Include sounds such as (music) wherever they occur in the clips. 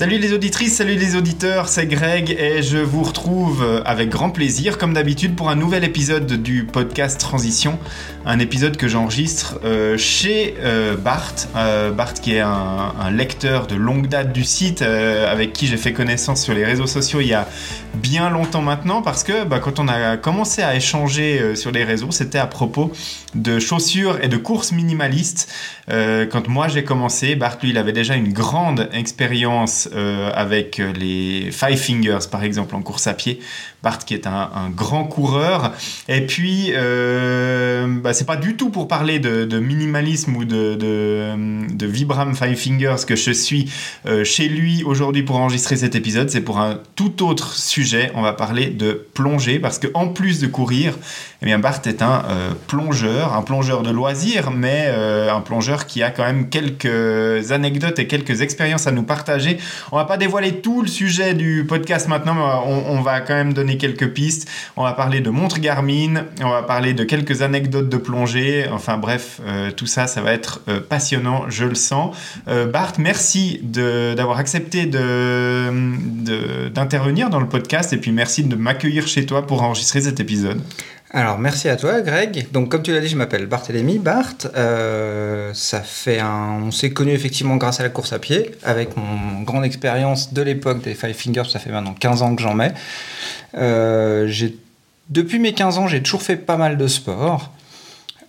Salut les auditrices, salut les auditeurs, c'est Greg et je vous retrouve avec grand plaisir, comme d'habitude, pour un nouvel épisode du podcast Transition. Un épisode que j'enregistre euh, chez euh, Bart. Euh, Bart qui est un, lecteur de longue date du site, avec qui j'ai fait connaissance sur les réseaux sociaux il y a bien longtemps maintenant, parce que bah, quand on a commencé à échanger sur les réseaux, c'était à propos de chaussures et de courses minimalistes. Quand moi j'ai commencé, Bart lui il avait déjà une grande expérience avec les Five Fingers par exemple en course à pied. Bart qui est un, grand coureur. Et puis euh, bah, c'est pas du tout pour parler de, minimalisme ou de, de, Vibram Five Fingers que je suis euh, chez lui aujourd'hui pour enregistrer cet épisode. C'est pour un tout autre sujet. On va parler de plongée parce que en plus de courir, eh bien Bart est un euh, plongeur, un plongeur de loisirs, mais euh, un plongeur qui a quand même quelques anecdotes et quelques expériences à nous partager. On va pas dévoiler tout le sujet du podcast maintenant, mais on va quand même donner quelques pistes. On va parler de montre Garmin, on va parler de quelques anecdotes de plongée. Enfin bref, euh, tout ça, ça va être euh, passionnant, je le sens. Euh, Bart, merci d'avoir accepté d'intervenir dans le podcast et puis merci de m'accueillir chez toi pour enregistrer cet épisode. Alors merci à toi Greg. Donc comme tu l'as dit, je m'appelle Barthélémy Bart. Euh, ça fait. On s'est connu effectivement grâce à la course à pied, avec mon grande expérience de l'époque des Five Fingers, ça fait maintenant 15 ans que j'en mets. Euh, depuis mes 15 ans, j'ai toujours fait pas mal de sport.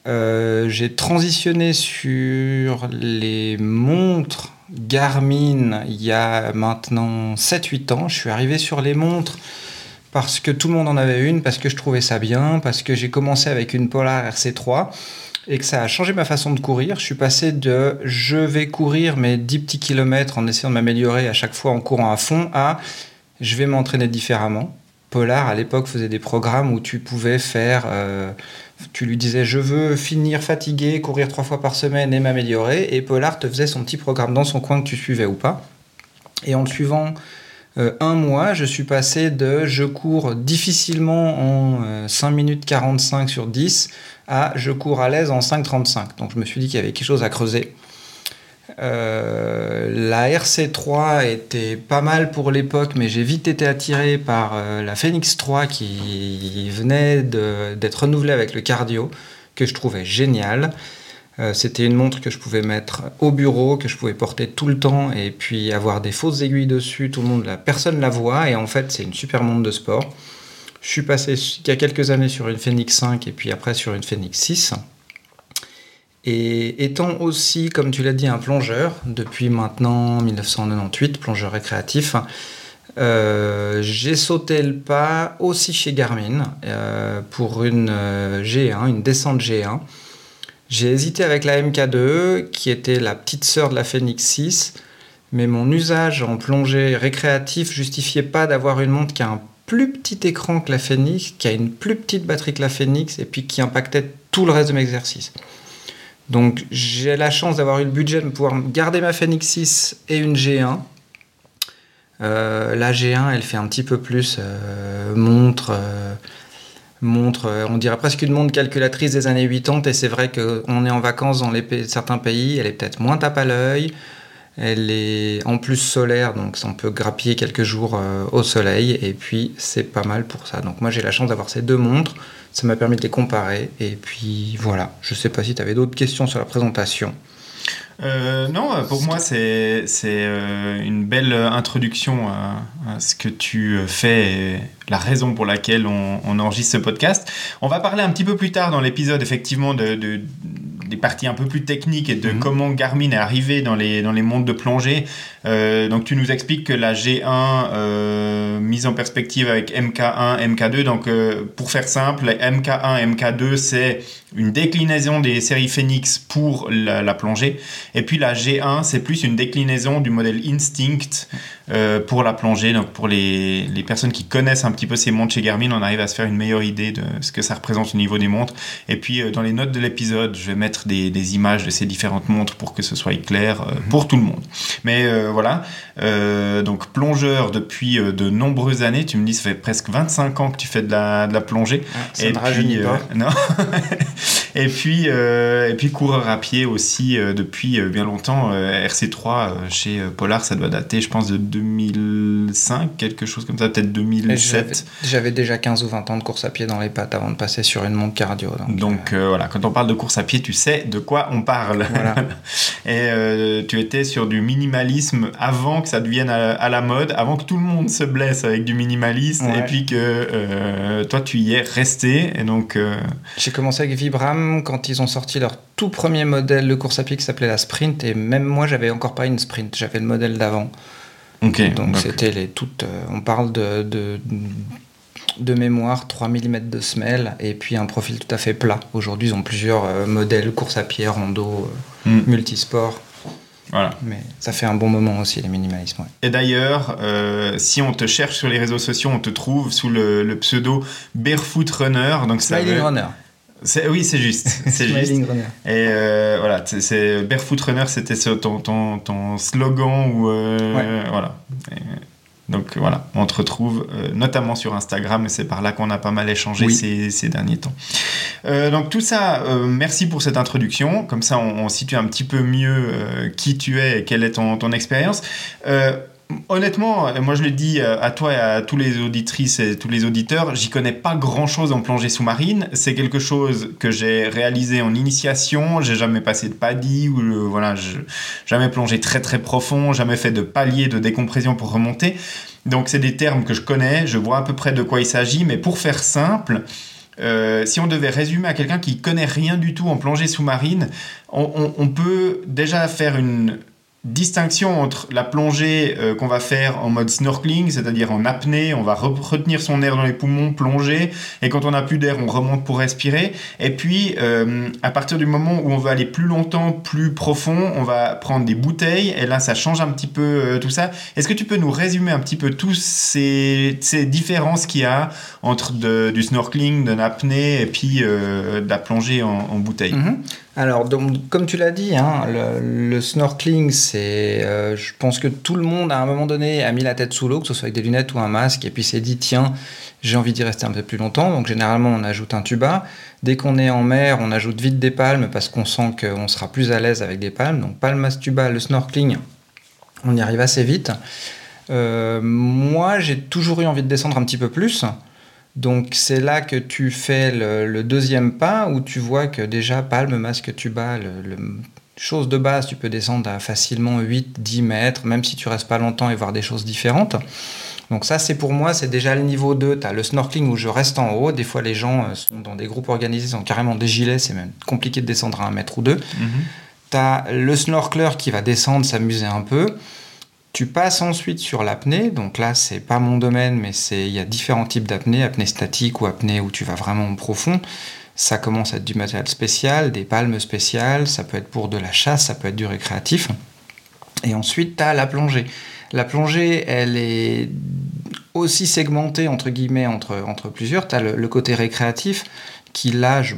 Euh, j'ai transitionné sur les montres Garmin il y a maintenant 7-8 ans. Je suis arrivé sur les montres parce que tout le monde en avait une, parce que je trouvais ça bien, parce que j'ai commencé avec une Polar RC3 et que ça a changé ma façon de courir. Je suis passé de je vais courir mes 10 petits kilomètres en essayant de m'améliorer à chaque fois en courant à fond à je vais m'entraîner différemment. Polar à l'époque faisait des programmes où tu pouvais faire, euh, tu lui disais je veux finir fatigué, courir trois fois par semaine et m'améliorer, et Polar te faisait son petit programme dans son coin que tu suivais ou pas. Et en le suivant euh, un mois, je suis passé de je cours difficilement en euh, 5 minutes 45 sur 10 à je cours à l'aise en 5,35. Donc je me suis dit qu'il y avait quelque chose à creuser. Euh, la RC3 était pas mal pour l'époque, mais j'ai vite été attiré par euh, la Phoenix 3 qui venait d'être renouvelée avec le cardio, que je trouvais génial. Euh, C'était une montre que je pouvais mettre au bureau, que je pouvais porter tout le temps et puis avoir des fausses aiguilles dessus. Tout le monde, la personne la voit et en fait c'est une super montre de sport. Je suis passé il y a quelques années sur une Phoenix 5 et puis après sur une Phoenix 6. Et étant aussi, comme tu l'as dit, un plongeur depuis maintenant 1998, plongeur récréatif, euh, j'ai sauté le pas aussi chez Garmin euh, pour une euh, G1, une descente G1. J'ai hésité avec la MK2, qui était la petite sœur de la Phoenix 6, mais mon usage en plongée récréatif justifiait pas d'avoir une montre qui a un plus petit écran que la Phoenix, qui a une plus petite batterie que la Phoenix, et puis qui impactait tout le reste de mes exercices. Donc j'ai la chance d'avoir eu le budget de pouvoir garder ma Phoenix 6 et une G1. Euh, la G1, elle fait un petit peu plus euh, montre, euh, montre, on dirait presque une montre calculatrice des années 80. Et c'est vrai qu'on est en vacances dans certains pays, elle est peut-être moins tape à l'œil. Elle est en plus solaire, donc on peut grappiller quelques jours au soleil. Et puis c'est pas mal pour ça. Donc moi j'ai la chance d'avoir ces deux montres. Ça m'a permis de les comparer. Et puis voilà, je sais pas si tu avais d'autres questions sur la présentation. Euh, non, pour moi, c'est euh, une belle introduction à, à, ce que tu fais et la raison pour laquelle on, on, enregistre ce podcast. On va parler un petit peu plus tard dans l'épisode, effectivement, de, de, des parties un peu plus techniques et de mm -hmm. comment Garmin est arrivé dans les, dans les mondes de plongée. Euh, donc, tu nous expliques que la G1, euh, mise en perspective avec MK1, MK2, donc euh, pour faire simple, MK1, MK2, c'est une déclinaison des séries Phoenix pour la, la plongée. Et puis la G1, c'est plus une déclinaison du modèle Instinct euh, pour la plongée. Donc pour les, les, personnes qui connaissent un petit peu ces montres chez Garmin, on arrive à se faire une meilleure idée de ce que ça représente au niveau des montres. Et puis euh, dans les notes de l'épisode, je vais mettre des, des, images de ces différentes montres pour que ce soit clair euh, pour tout le monde. Mais voilà, donc plongeur depuis de nombreuses années. Tu me dis, ça fait presque 25 ans que tu fais de la, de la plongée. Ah, ça Et ne puis, pas. (laughs) non Et puis, euh, et puis coureur à pied aussi euh, depuis euh, bien longtemps. Euh, RC3 euh, chez Polar, ça doit dater, je pense, de 2005, quelque chose comme ça, peut-être Et 2007. J'avais déjà 15 ou 20 ans de course à pied dans les pattes avant de passer sur une montre cardio. Donc, Donc euh, voilà, quand on parle de course à pied, tu sais de quoi on parle. Voilà. (laughs) Et euh, tu étais sur du minimalisme avant que ça devienne à, à la mode, avant que tout le monde se blesse avec du minimalisme, Ouais. et puis que euh, toi tu y es resté. Et donc, J'ai commencé avec Vibram quand ils ont sorti leur tout premier modèle de course à pied qui s'appelait la Sprint. Et même moi, j'avais encore pas une Sprint, j'avais le modèle d'avant. ok. Donc c'était les toutes. euh, on parle de, de, de mémoire, 3 mm de semelle et puis un profil tout à fait plat. Aujourd'hui, ils ont plusieurs euh, modèles course à pied, rando, euh, Hmm, multisport. voilà. Mais ça fait un bon moment aussi, les minimalismes. ouais. Et d'ailleurs, euh, si on te cherche sur les réseaux sociaux, on te trouve sous le, le pseudo Barefoot Runner. Donc ça veut- Runner. C'est- Oui, c'est juste. (laughs) C'est juste. Runner. Et euh, voilà, c'est- Barefoot Runner, c'était ce- ton, ton, ton slogan ou euh, voilà. Et, donc voilà, on te retrouve euh, notamment sur Instagram et c'est par là qu'on a pas mal échangé Oui. ces, ces derniers temps. Donc tout ça, merci pour cette introduction. Comme ça, on, on situe un petit peu mieux qui tu es et quelle est ton, ton expérience. Honnêtement, moi je le dis euh, à toi et à tous les auditrices et tous les auditeurs, j'y connais pas grand chose en plongée sous-marine. C'est quelque chose que j'ai réalisé en initiation. J'ai jamais passé de paddy ou euh, voilà, jamais plongé très très profond, jamais fait de palier de décompression pour remonter. Donc c'est des termes que je connais, je vois à peu près de quoi il s'agit, mais pour faire simple, euh, si on devait résumer à quelqu'un qui connaît rien du tout en plongée sous-marine, on peut déjà faire une distinction entre la plongée euh, qu'on va faire en mode snorkeling, c'est-à-dire en apnée, on va re- retenir son air dans les poumons, plonger, et quand on n'a plus d'air, on remonte pour respirer. Et puis, euh, à partir du moment où on veut aller plus longtemps, plus profond, on va prendre des bouteilles, et là, ça change un petit peu euh, tout ça. Est-ce que tu peux nous résumer un petit peu tous ces, ces différences qu'il y a entre du snorkeling, de l'apnée, et puis de la plongée en, bouteille? Mhm. Alors, comme tu l'as dit, hein, le, snorkeling, c'est. euh, je pense que tout le monde, à un moment donné, a mis la tête sous l'eau, que ce soit avec des lunettes ou un masque, et puis s'est dit tiens, j'ai envie d'y rester un peu plus longtemps. Donc, généralement, on ajoute un tuba. Dès qu'on est en mer, on ajoute vite des palmes parce qu'on sent qu'on sera plus à l'aise avec des palmes. Donc, palme, tuba, le snorkeling, on y arrive assez vite. Euh, moi, j'ai toujours eu envie de descendre un petit peu plus. Donc c'est là que tu fais le, le deuxième pas où tu vois que déjà palme, masque, tuba, le, le- chose de base, tu peux descendre à facilement 8-10 mètres, même si tu restes pas longtemps et voir des choses différentes. Donc ça c'est pour moi, c'est déjà le niveau 2. Tu as le snorkeling où je reste en haut. Des fois les gens euh, sont dans des groupes organisés, ils ont carrément des gilets, c'est même compliqué de descendre à un mètre ou deux. Mhm. Tu as le snorkeler qui va descendre, s'amuser un peu. Tu passes ensuite sur l'apnée. Donc là, c'est pas mon domaine, mais c'est il y a différents types d'apnée, apnée statique ou apnée où tu vas vraiment profond. Ça commence à être du matériel spécial, des palmes spéciales, ça peut être pour de la chasse, ça peut être du récréatif. Et ensuite, tu as la plongée. La plongée, elle est aussi segmentée, entre guillemets, entre, plusieurs. Tu le, côté récréatif, qui là, je,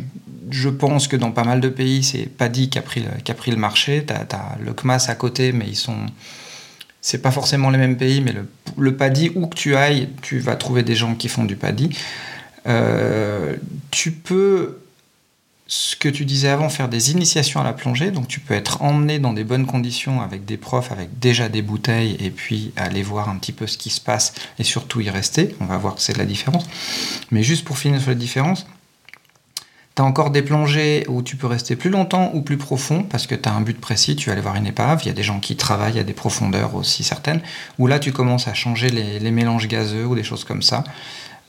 je pense que dans pas mal de pays, c'est PADI qui a pris pris le marché. Tu as, le CMAS à côté, mais ils sont... C'est pas forcément les mêmes pays, mais le, PADI, où que tu ailles, tu vas trouver des gens qui font du PADI. Euh, tu peux, ce que tu disais avant, faire des initiations à la plongée. Donc tu peux être emmené dans des bonnes conditions avec des profs, avec déjà des bouteilles, et puis aller voir un petit peu ce qui se passe et surtout y rester. On va voir que c'est la différence. Mais juste pour finir sur la différence, tu as encore des plongées où tu peux rester plus longtemps ou plus profond parce que tu as un but précis, tu vas aller voir une épave, il y a des gens qui travaillent à des profondeurs aussi certaines, où là tu commences à changer les, mélanges gazeux ou des choses comme ça.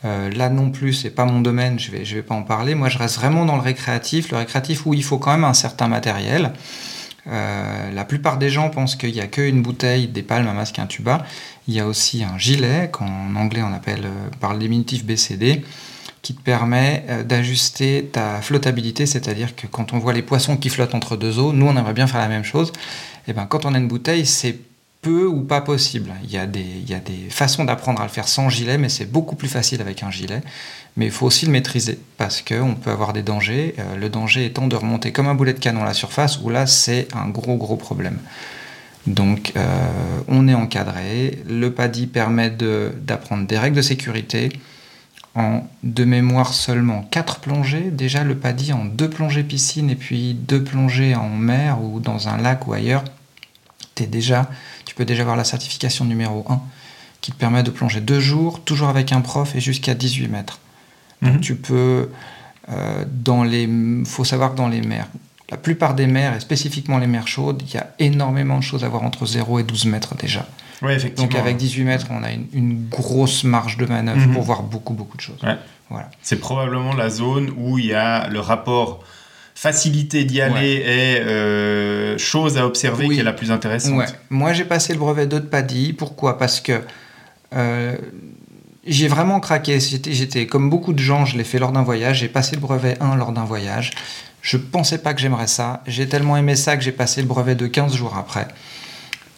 Euh, là non plus, c'est pas mon domaine, je vais, vais pas en parler. Moi, je reste vraiment dans le récréatif. Le récréatif où il faut quand même un certain matériel. Euh, la plupart des gens pensent qu'il n'y a qu'une bouteille, des palmes, un masque, un tuba. Il y a aussi un gilet, qu'en anglais on appelle euh, par le diminutif BCD, qui te permet euh, d'ajuster ta flottabilité, c'est-à-dire que quand on voit les poissons qui flottent entre deux eaux, nous on aimerait bien faire la même chose. Et ben quand on a une bouteille, c'est peu ou pas possible. Il y a des, il y a des façons d'apprendre à le faire sans gilet, mais c'est beaucoup plus facile avec un gilet. Mais il faut aussi le maîtriser parce qu'on peut avoir des dangers. Euh, le danger étant de remonter comme un boulet de canon à la surface, où là c'est un gros gros problème. Donc euh, on est encadré. Le PADI permet de- d'apprendre des règles de sécurité en de mémoire seulement 4 plongées. Déjà le PADI en 2 plongées piscine et puis 2 plongées en mer ou dans un lac ou ailleurs. Es déjà, tu peux déjà avoir la certification numéro 1 qui te permet de plonger 2 jours, toujours avec un prof et jusqu'à 18 mètres. Donc Mhm. tu peux, euh, dans les, faut savoir que dans les mers, la plupart des mers, et spécifiquement les mers chaudes, il y a énormément de choses à voir entre 0 et 12 mètres déjà. Oui, effectivement. Donc avec 18 mètres, on a une, une grosse marge de manœuvre Mhm. pour voir beaucoup, beaucoup de choses. Ouais. Voilà. C'est probablement la zone où il y a le rapport facilité d'y aller et euh, chose à observer Oui. qui est la plus intéressante. Ouais. Moi, j'ai passé le brevet 2 de PADI. Pourquoi? Parce que euh, j'ai vraiment craqué. J'étais- comme beaucoup de gens, je l'ai fait lors d'un voyage. J'ai passé le brevet 1 lors d'un voyage. Je pensais pas que j'aimerais ça. J'ai tellement aimé ça que j'ai passé le brevet de 15 jours après.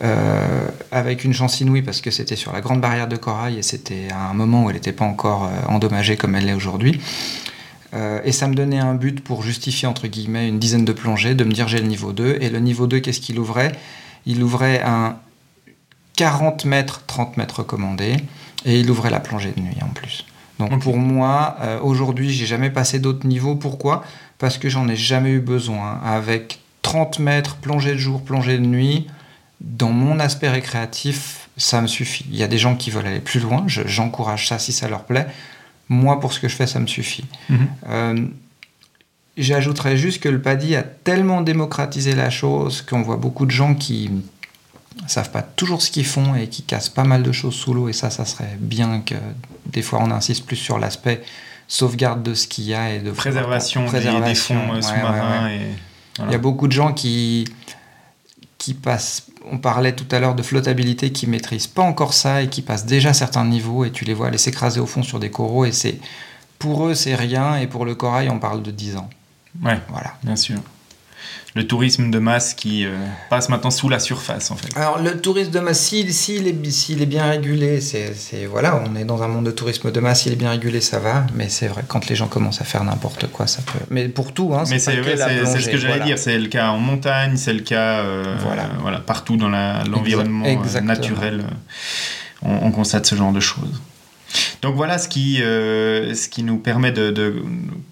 Euh, avec une chance inouïe parce que c'était sur la grande barrière de corail et c'était à un moment où elle n'était pas encore euh, endommagée comme elle l'est aujourd'hui. Euh, et ça me donnait un but pour justifier, entre guillemets, une dizaine de plongées, de me dire j'ai le niveau 2. Et le niveau 2, qu'est-ce qu'il ouvrait? Il ouvrait un 40 mètres, 30 mètres recommandé, et il ouvrait la plongée de nuit en plus. Donc pour moi, euh, aujourd'hui, j'ai jamais passé d'autres niveaux. Pourquoi? Parce que j'en ai jamais eu besoin. Avec 30 mètres, plongée de jour, plongée de nuit, dans mon aspect récréatif, ça me suffit. Il y a des gens qui veulent aller plus loin, je- j'encourage ça si ça leur plaît. Moi, pour ce que je fais, ça me suffit. Mhm. Euh, J'ajouterais juste que le PADI a tellement démocratisé la chose qu'on voit beaucoup de gens qui savent pas toujours ce qu'ils font et qui cassent pas mal de choses sous l'eau. Et ça, ça serait bien que des fois on insiste plus sur l'aspect sauvegarde de ce qu'il y a et de Préservation, des- fonds euh, ouais, sous-marins. ouais, ouais. et- Il y a beaucoup de gens qui, qui passent. On parlait tout à l'heure de flottabilité, qui maîtrisent pas encore ça et qui passent déjà certains niveaux et tu les vois aller s'écraser au fond sur des coraux et c'est pour eux c'est rien et pour le corail on parle de 10 ans. Ouais, Voilà. bien sûr. Le tourisme de masse qui euh, passe maintenant sous la surface, en fait. Alors le tourisme de masse, s'il s'il est, bien régulé, c'est voilà, on est dans un monde de tourisme de masse, s'il est bien régulé, ça va. Mais c'est vrai, quand les gens commencent à faire n'importe quoi, ça peut. Mais pour tout, hein. C'est ouais, c'est- ce que j'allais voilà. dire, c'est le cas en montagne, c'est le cas euh, Voilà. voilà, partout dans l'environnement euh, naturel. On, on constate ce genre de choses. Donc voilà ce qui, euh, ce qui nous permet de, de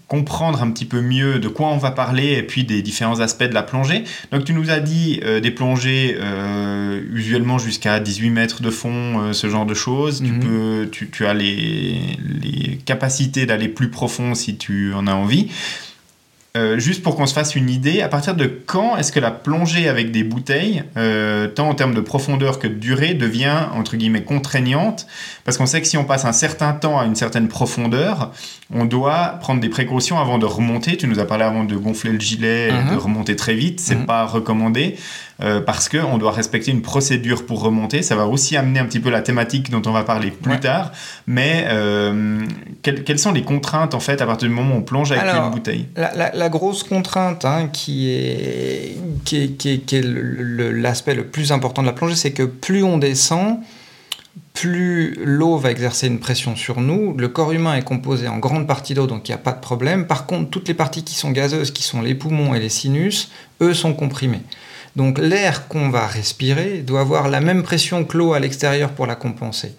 comprendre un petit peu mieux de quoi on va parler et puis des différents aspects de la plongée. Donc tu nous as dit euh, des plongées euh, usuellement jusqu'à 18 mètres de fond, ce genre de choses. tu, Mhm. peux, tu, tu as les, les capacités d'aller plus profond si tu en as envie. Euh, juste pour qu'on se fasse une idée, à partir de quand est-ce que la plongée avec des bouteilles, euh, tant en termes de profondeur que de durée, devient entre guillemets contraignante? Parce qu'on sait que si on passe un certain temps à une certaine profondeur, on doit prendre des précautions avant de remonter. Tu nous as parlé avant de gonfler le gilet et Mhm. de remonter très vite. C'est Mhm. pas recommandé euh, parce que on doit respecter une procédure pour remonter. Ça va aussi amener un petit peu la thématique dont on va parler plus Ouais. tard. Mais euh, quelles, quelles sont les contraintes en fait à partir du moment où on plonge avec Alors, une bouteille? La, la- la grosse contrainte hein, qui est, qui est, qui est- qui est le- le- l'aspect le, plus important de la plongée, c'est que plus on descend, plus l'eau va exercer une pression sur nous. Le corps humain est composé en grande partie d'eau, donc il n'y a pas de problème. Par contre, toutes les parties qui sont gazeuses, qui sont les poumons et les sinus, eux sont comprimés. Donc l'air qu'on va respirer doit avoir la même pression que l'eau à l'extérieur pour la compenser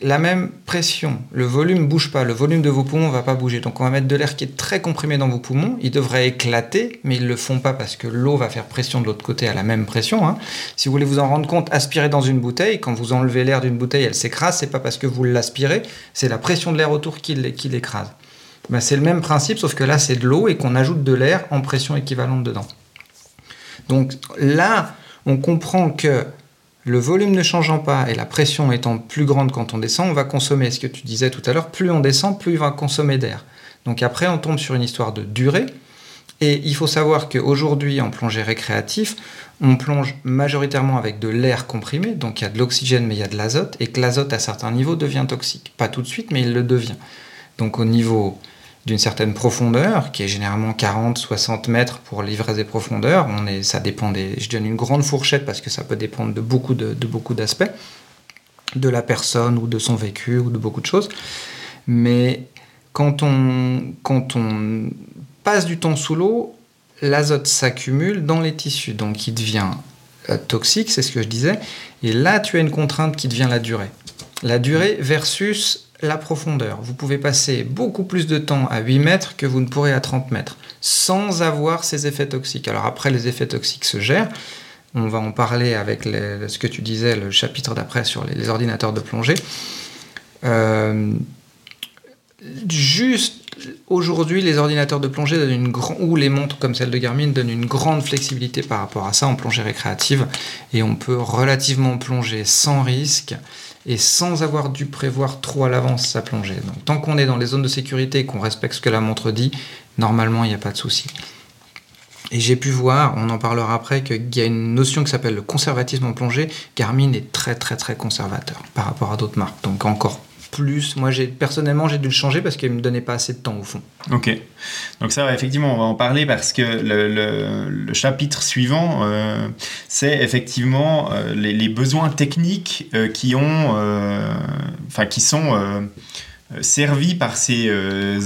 la même pression. Le volume ne bouge pas, le volume de vos poumons ne va pas bouger. Donc on va mettre de l'air qui est très comprimé dans vos poumons. Il devrait éclater, mais ils ne le font pas parce que l'eau va faire pression de l'autre côté à la même pression. hein. Si vous voulez vous en rendre compte, aspirez dans une bouteille. Quand vous enlevez l'air d'une bouteille, elle s'écrase. C'est pas parce que vous l'aspirez, c'est la pression de l'air autour qui l'é- qui l'écrase. Ben, c'est le même principe, sauf que là c'est de l'eau et qu'on ajoute de l'air en pression équivalente dedans. Donc là, on comprend que le volume ne changeant pas et la pression étant plus grande quand on descend, on va consommer, ce que tu disais tout à l'heure, plus on descend, plus il va consommer d'air. Donc après, on tombe sur une histoire de durée. Et il faut savoir qu'aujourd'hui, en plongée récréatif, on plonge majoritairement avec de l'air comprimé, donc il y a de l'oxygène mais il y a de l'azote, et que l'azote à certains niveaux devient toxique. Pas tout de suite, mais il le devient. Donc au niveau d'une certaine profondeur, qui est généralement 40, 60 mètres pour l'ivresse des profondeurs. On est, ça dépend des, je donne une grande fourchette parce que ça peut dépendre de beaucoup, de, de beaucoup d'aspects, de la personne ou de son vécu ou de beaucoup de choses. Mais quand on, quand on passe du temps sous l'eau, l'azote s'accumule dans les tissus, donc il devient euh, toxique, c'est ce que je disais. Et là, tu as une contrainte qui devient la durée. La durée versus la profondeur. Vous pouvez passer beaucoup plus de temps à 8 mètres que vous ne pourrez à 30 mètres, sans avoir ces effets toxiques. Alors après, les effets toxiques se gèrent. On va en parler avec ce que tu disais, le chapitre d'après sur les, ordinateurs de plongée. Euh, juste aujourd'hui, les ordinateurs de plongée donnent une grande, ou les montres comme celle de Garmin donnent une grande flexibilité par rapport à ça en plongée récréative, et on peut relativement plonger sans risque et sans avoir dû prévoir trop à l'avance sa plongée. Donc tant qu'on est dans les zones de sécurité et qu'on respecte ce que la montre dit, normalement il n'y a pas de souci. Et j'ai pu voir, on en parlera après, qu'il y a une notion qui s'appelle le conservatisme en plongée. Garmin est très très très conservateur par rapport à d'autres marques. Donc encore plus. Moi, j'ai personnellement, j'ai dû le changer parce qu'il me donnait pas assez de temps au fond. Ok. Donc ça, effectivement, on va en parler parce que le, chapitre suivant, euh, c'est effectivement euh, les, besoins techniques euh, qui ont, enfin, qui sont servis par ces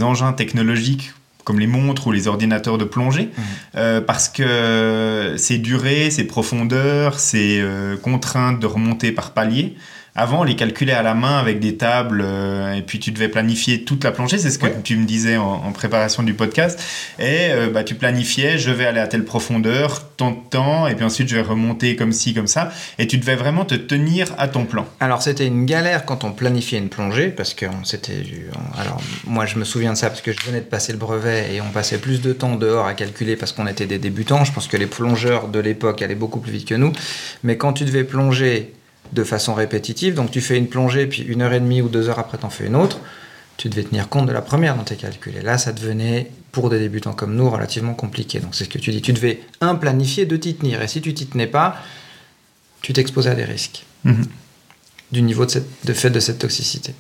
engins technologiques comme les montres ou les ordinateurs de plongée, mmh. parce que ces durées, ces profondeurs, ces contraintes de remonter par palier, avant, on les calculait à la main avec des tables euh, et puis tu devais planifier toute la plongée. C'est ce que tu me disais en, préparation du podcast. Et euh, bah, tu planifiais, je vais aller à telle profondeur, tant de temps, et puis ensuite je vais remonter comme ci, comme ça. Et tu devais vraiment te tenir à ton plan. Alors c'était une galère quand on planifiait une plongée parce que c'était. Alors moi je me souviens de ça parce que je venais de passer le brevet et on passait plus de temps dehors à calculer parce qu'on était des débutants. Je pense que les plongeurs de l'époque allaient beaucoup plus vite que nous. Mais quand tu devais plonger de façon répétitive. Donc tu fais une plongée, puis une heure et demie ou deux heures après, tu en fais une autre. Tu devais tenir compte de la première dans tes calculs. Et là, ça devenait, pour des débutants comme nous, relativement compliqué. Donc c'est ce que tu dis. Tu devais, un, planifier, de t'y tenir. Et si tu t'y tenais pas, tu t'exposais à des risques. Mhm. Du niveau de, de fait de cette toxicité.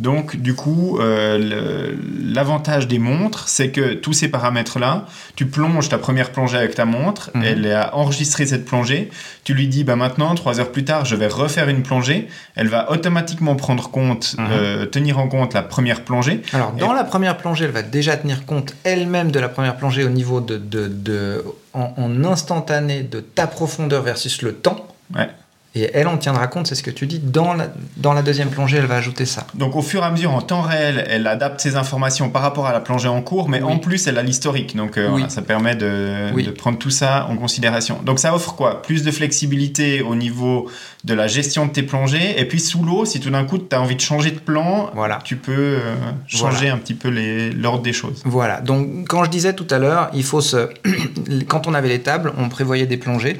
Donc, du coup, euh, l'avantage des montres, c'est que tous ces paramètres-là, tu plonges ta première plongée avec ta montre, mhm. elle a enregistré cette plongée, tu lui dis, bah maintenant, trois heures plus tard, je vais refaire une plongée, elle va automatiquement prendre compte, mhm. euh, tenir en compte la première plongée. Alors, dans la première plongée, elle va déjà tenir compte elle-même de la première plongée au niveau de, de, en, en, instantané de ta profondeur versus le temps. Ouais. Et elle en tiendra compte, c'est ce que tu dis, dans la, dans la deuxième plongée, elle va ajouter ça. Donc au fur et à mesure, en temps réel, elle adapte ses informations par rapport à la plongée en cours, mais en plus, elle a l'historique. Donc euh, ça permet de, de, prendre tout ça en considération. Donc ça offre quoi? Plus de flexibilité au niveau de la gestion de tes plongées. Et puis sous l'eau, si tout d'un coup, tu as envie de changer de plan, voilà. tu peux euh, changer un petit peu l'ordre des choses. Voilà. Donc quand je disais tout à l'heure, il faut se... (clears throat) quand on avait les tables, on prévoyait des plongées.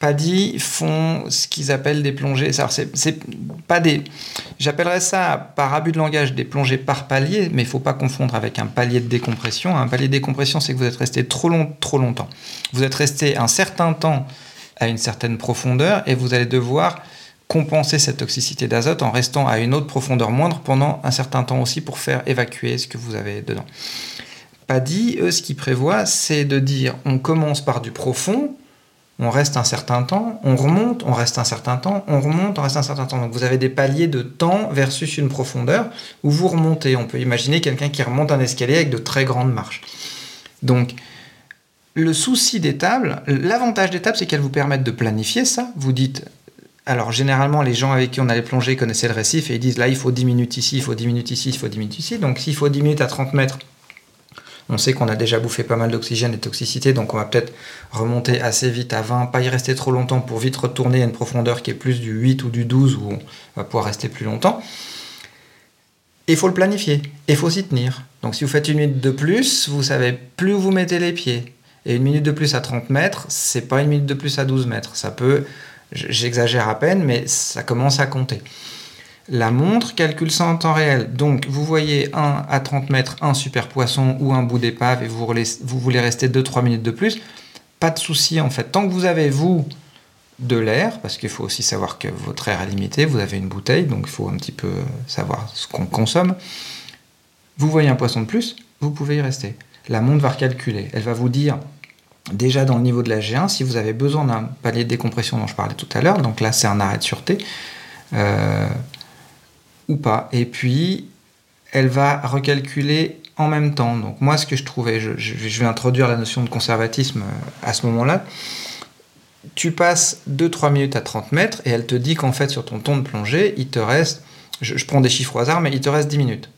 Paddy font ce qu'ils appellent des plongées. Alors, c'est pas des. J'appellerais ça, par abus de langage, des plongées par palier, mais il faut pas confondre avec un palier de décompression. Un palier de décompression, c'est que vous êtes resté trop, long, trop longtemps. Vous êtes resté un certain temps à une certaine profondeur et vous allez devoir compenser cette toxicité d'azote en restant à une autre profondeur moindre pendant un certain temps aussi pour faire évacuer ce que vous avez dedans. Paddy, eux, ce qu'ils prévoient, c'est de dire on commence par du profond, on reste un certain temps, on remonte, on reste un certain temps, on remonte, on reste un certain temps. Donc vous avez des paliers de temps versus une profondeur où vous remontez. On peut imaginer quelqu'un qui remonte un escalier avec de très grandes marches. Donc le souci des tables, l'avantage des tables, c'est qu'elles vous permettent de planifier ça. Vous dites, alors généralement les gens avec qui on allait plonger connaissaient le récif et ils disent là il faut 10 minutes ici, il faut 10 minutes ici, il faut 10 minutes ici. Donc s'il faut 10 minutes à 30 mètres, on sait qu'on a déjà bouffé pas mal d'oxygène et de toxicité, donc on va peut-être remonter assez vite à 20, pas y rester trop longtemps pour vite retourner à une profondeur qui est plus du 8 ou du 12 où on va pouvoir rester plus longtemps. il faut le planifier, il faut s'y tenir. Donc si vous faites une minute de plus, vous savez plus vous mettez les pieds. Et une minute de plus à 30 mètres, c'est pas une minute de plus à 12 mètres. Ça peut, j'exagère à peine, mais ça commence à compter. La montre calcule ça en temps réel. Donc, vous voyez un à 30 mètres, un super poisson ou un bout d'épave et vous, voulez rester 2-3 minutes de plus. Pas de souci en fait. Tant que vous avez, vous, de l'air, parce qu'il faut aussi savoir que votre air est limité, vous avez une bouteille, donc il faut un petit peu savoir ce qu'on consomme. Vous voyez un poisson de plus, vous pouvez y rester. La montre va recalculer. Elle va vous dire déjà dans le niveau de la G1 si vous avez besoin d'un palier de décompression dont je parlais tout à l'heure. Donc là, c'est un arrêt de sûreté. Euh, ou pas. Et puis, elle va recalculer en même temps. Donc moi, ce que je trouvais, je, vais introduire la notion de conservatisme euh, à ce moment-là. Tu passes 2-3 minutes à 30 mètres et elle te dit qu'en fait, sur ton ton de plongée, il te reste je, je prends des chiffres au hasard, mais il te reste 10 minutes.